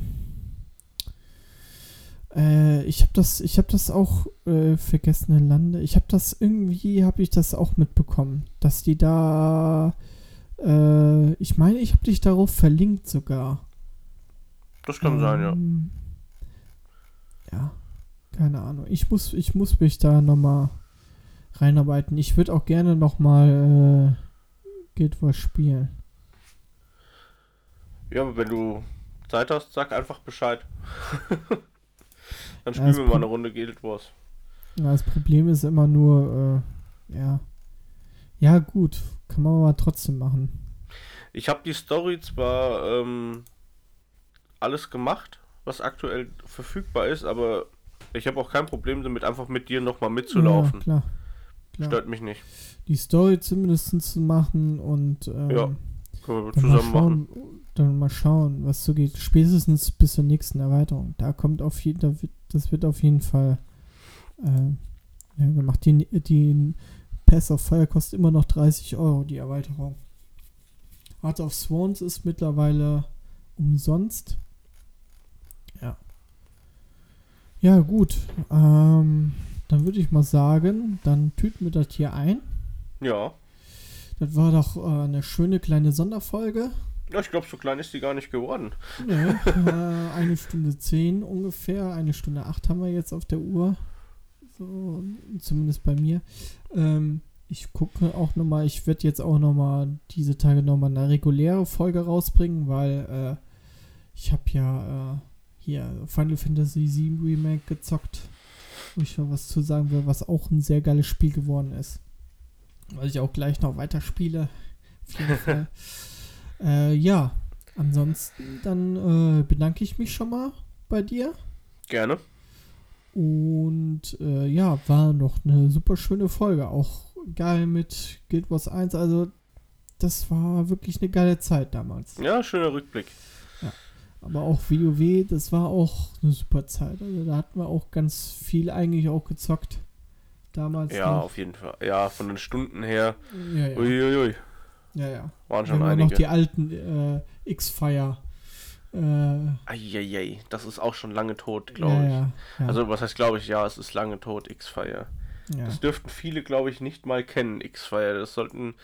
Äh, ich habe das, ich habe das auch äh, vergessene Lande. Ich habe das irgendwie, habe ich das auch mitbekommen, dass die da. Äh, ich meine, ich habe dich darauf verlinkt sogar. Das kann ähm, sein, ja. Ähm, ja, keine Ahnung. Ich muss, ich muss mich da nochmal reinarbeiten. Ich würde auch gerne nochmal äh, Guild Wars spielen. Ja, wenn du Zeit hast, sag einfach Bescheid. [laughs] Dann spielen ja, wir mal eine Runde Guild Wars. Ja, das Problem ist immer nur, äh, ja. Ja, gut, kann man aber trotzdem machen. Ich habe die Story zwar ähm, alles gemacht, was aktuell verfügbar ist, aber ich habe auch kein Problem damit, einfach mit dir nochmal mitzulaufen. Ja, klar, klar. Stört mich nicht. Die Story zumindest zu machen und ähm, ja, können wir zusammen schauen, machen. Dann mal schauen, was so geht. Spätestens bis zur nächsten Erweiterung. Da kommt auf jeden da wird, das wird auf jeden Fall äh, ja, gemacht. Die, die Pass of Fire kostet immer noch 30 Euro, die Erweiterung. Art of Swans ist mittlerweile umsonst. Ja. Ja, gut. Ähm, dann würde ich mal sagen, dann tüten wir das hier ein. Ja. Das war doch äh, eine schöne kleine Sonderfolge. Ja, ich glaube, so klein ist die gar nicht geworden. Nee, äh, [laughs] eine Stunde zehn ungefähr, eine Stunde acht haben wir jetzt auf der Uhr. So, zumindest bei mir. Ähm, ich gucke auch nochmal, ich werde jetzt auch nochmal diese Tage nochmal eine reguläre Folge rausbringen, weil äh, ich habe ja äh, hier Final Fantasy VII Remake gezockt, wo ich noch was zu sagen will, was auch ein sehr geiles Spiel geworden ist. Weil ich auch gleich noch weiterspiele. Auf jeden [laughs] Fall. äh, ja, ansonsten dann äh, bedanke ich mich schon mal bei dir. Gerne. Und äh, ja, war noch eine super schöne Folge. Auch geil mit Guild Wars 1. Also, das war wirklich eine geile Zeit damals. Ja, schöner Rückblick. Aber auch WoW, das war auch eine super Zeit. Also, da hatten wir auch ganz viel eigentlich auch gezockt damals. Ja, noch. auf jeden Fall. Ja, von den Stunden her. Ja, ja. Uiuiui. Ja, ja. Waren schon einige. noch die alten äh, X-Fire. Äh, Eieiei, das ist auch schon lange tot, glaube ja, ich. Ja, ja. Also, was heißt, glaube ich, ja, es ist lange tot, X-Fire. Das dürften viele, glaube ich, nicht mal kennen, X-Fire. Das sollten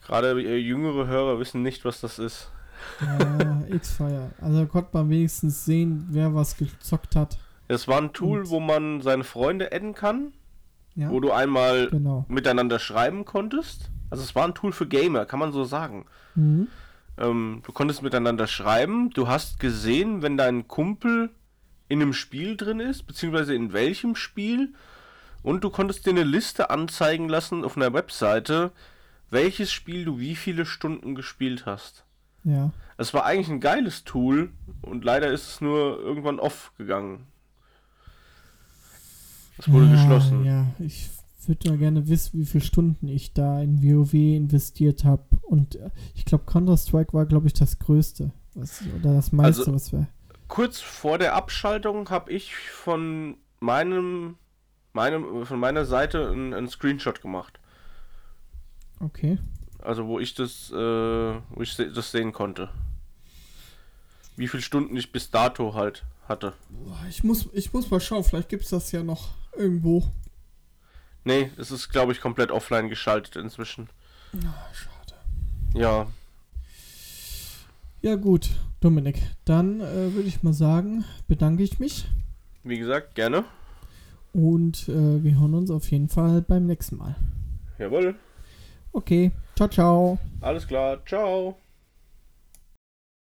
gerade äh, jüngere Hörer wissen nicht, was das ist. Ja, X-Fire. Also konnte man wenigstens sehen, wer was gezockt hat. Es war ein Tool, Und wo man seine Freunde adden kann ja. wo du einmal genau. miteinander schreiben konntest. Also es war ein Tool für Gamer, kann man so sagen. Mhm. Ähm, du konntest miteinander schreiben, du hast gesehen, wenn dein Kumpel in einem Spiel drin ist, beziehungsweise in welchem Spiel, und du konntest dir eine Liste anzeigen lassen auf einer Webseite, welches Spiel du wie viele Stunden gespielt hast. Ja. Es war eigentlich ein geiles Tool und leider ist es nur irgendwann off gegangen. Es wurde ja, geschlossen. Ja, ich würde ja gerne wissen, wie viele Stunden ich da in WoW investiert habe. Und äh, ich glaube, Counter-Strike war, glaube ich, das Größte. Was, oder das meiste, also, was wir. Kurz vor der Abschaltung habe ich von meinem, meinem, von meiner Seite einen Screenshot gemacht. Okay. Also wo ich das, äh, wo ich das sehen konnte. Wie viele Stunden ich bis dato halt hatte. Ich muss, ich muss mal schauen, vielleicht gibt es das ja noch irgendwo. Nee, es ist, glaube ich, komplett offline geschaltet inzwischen. Oh, schade. Ja. Ja, gut, Dominik. Dann äh, würde ich mal sagen, bedanke ich mich. Wie gesagt, gerne. Und äh, wir hören uns auf jeden Fall beim nächsten Mal. Jawohl. Okay, ciao, ciao. Alles klar, ciao.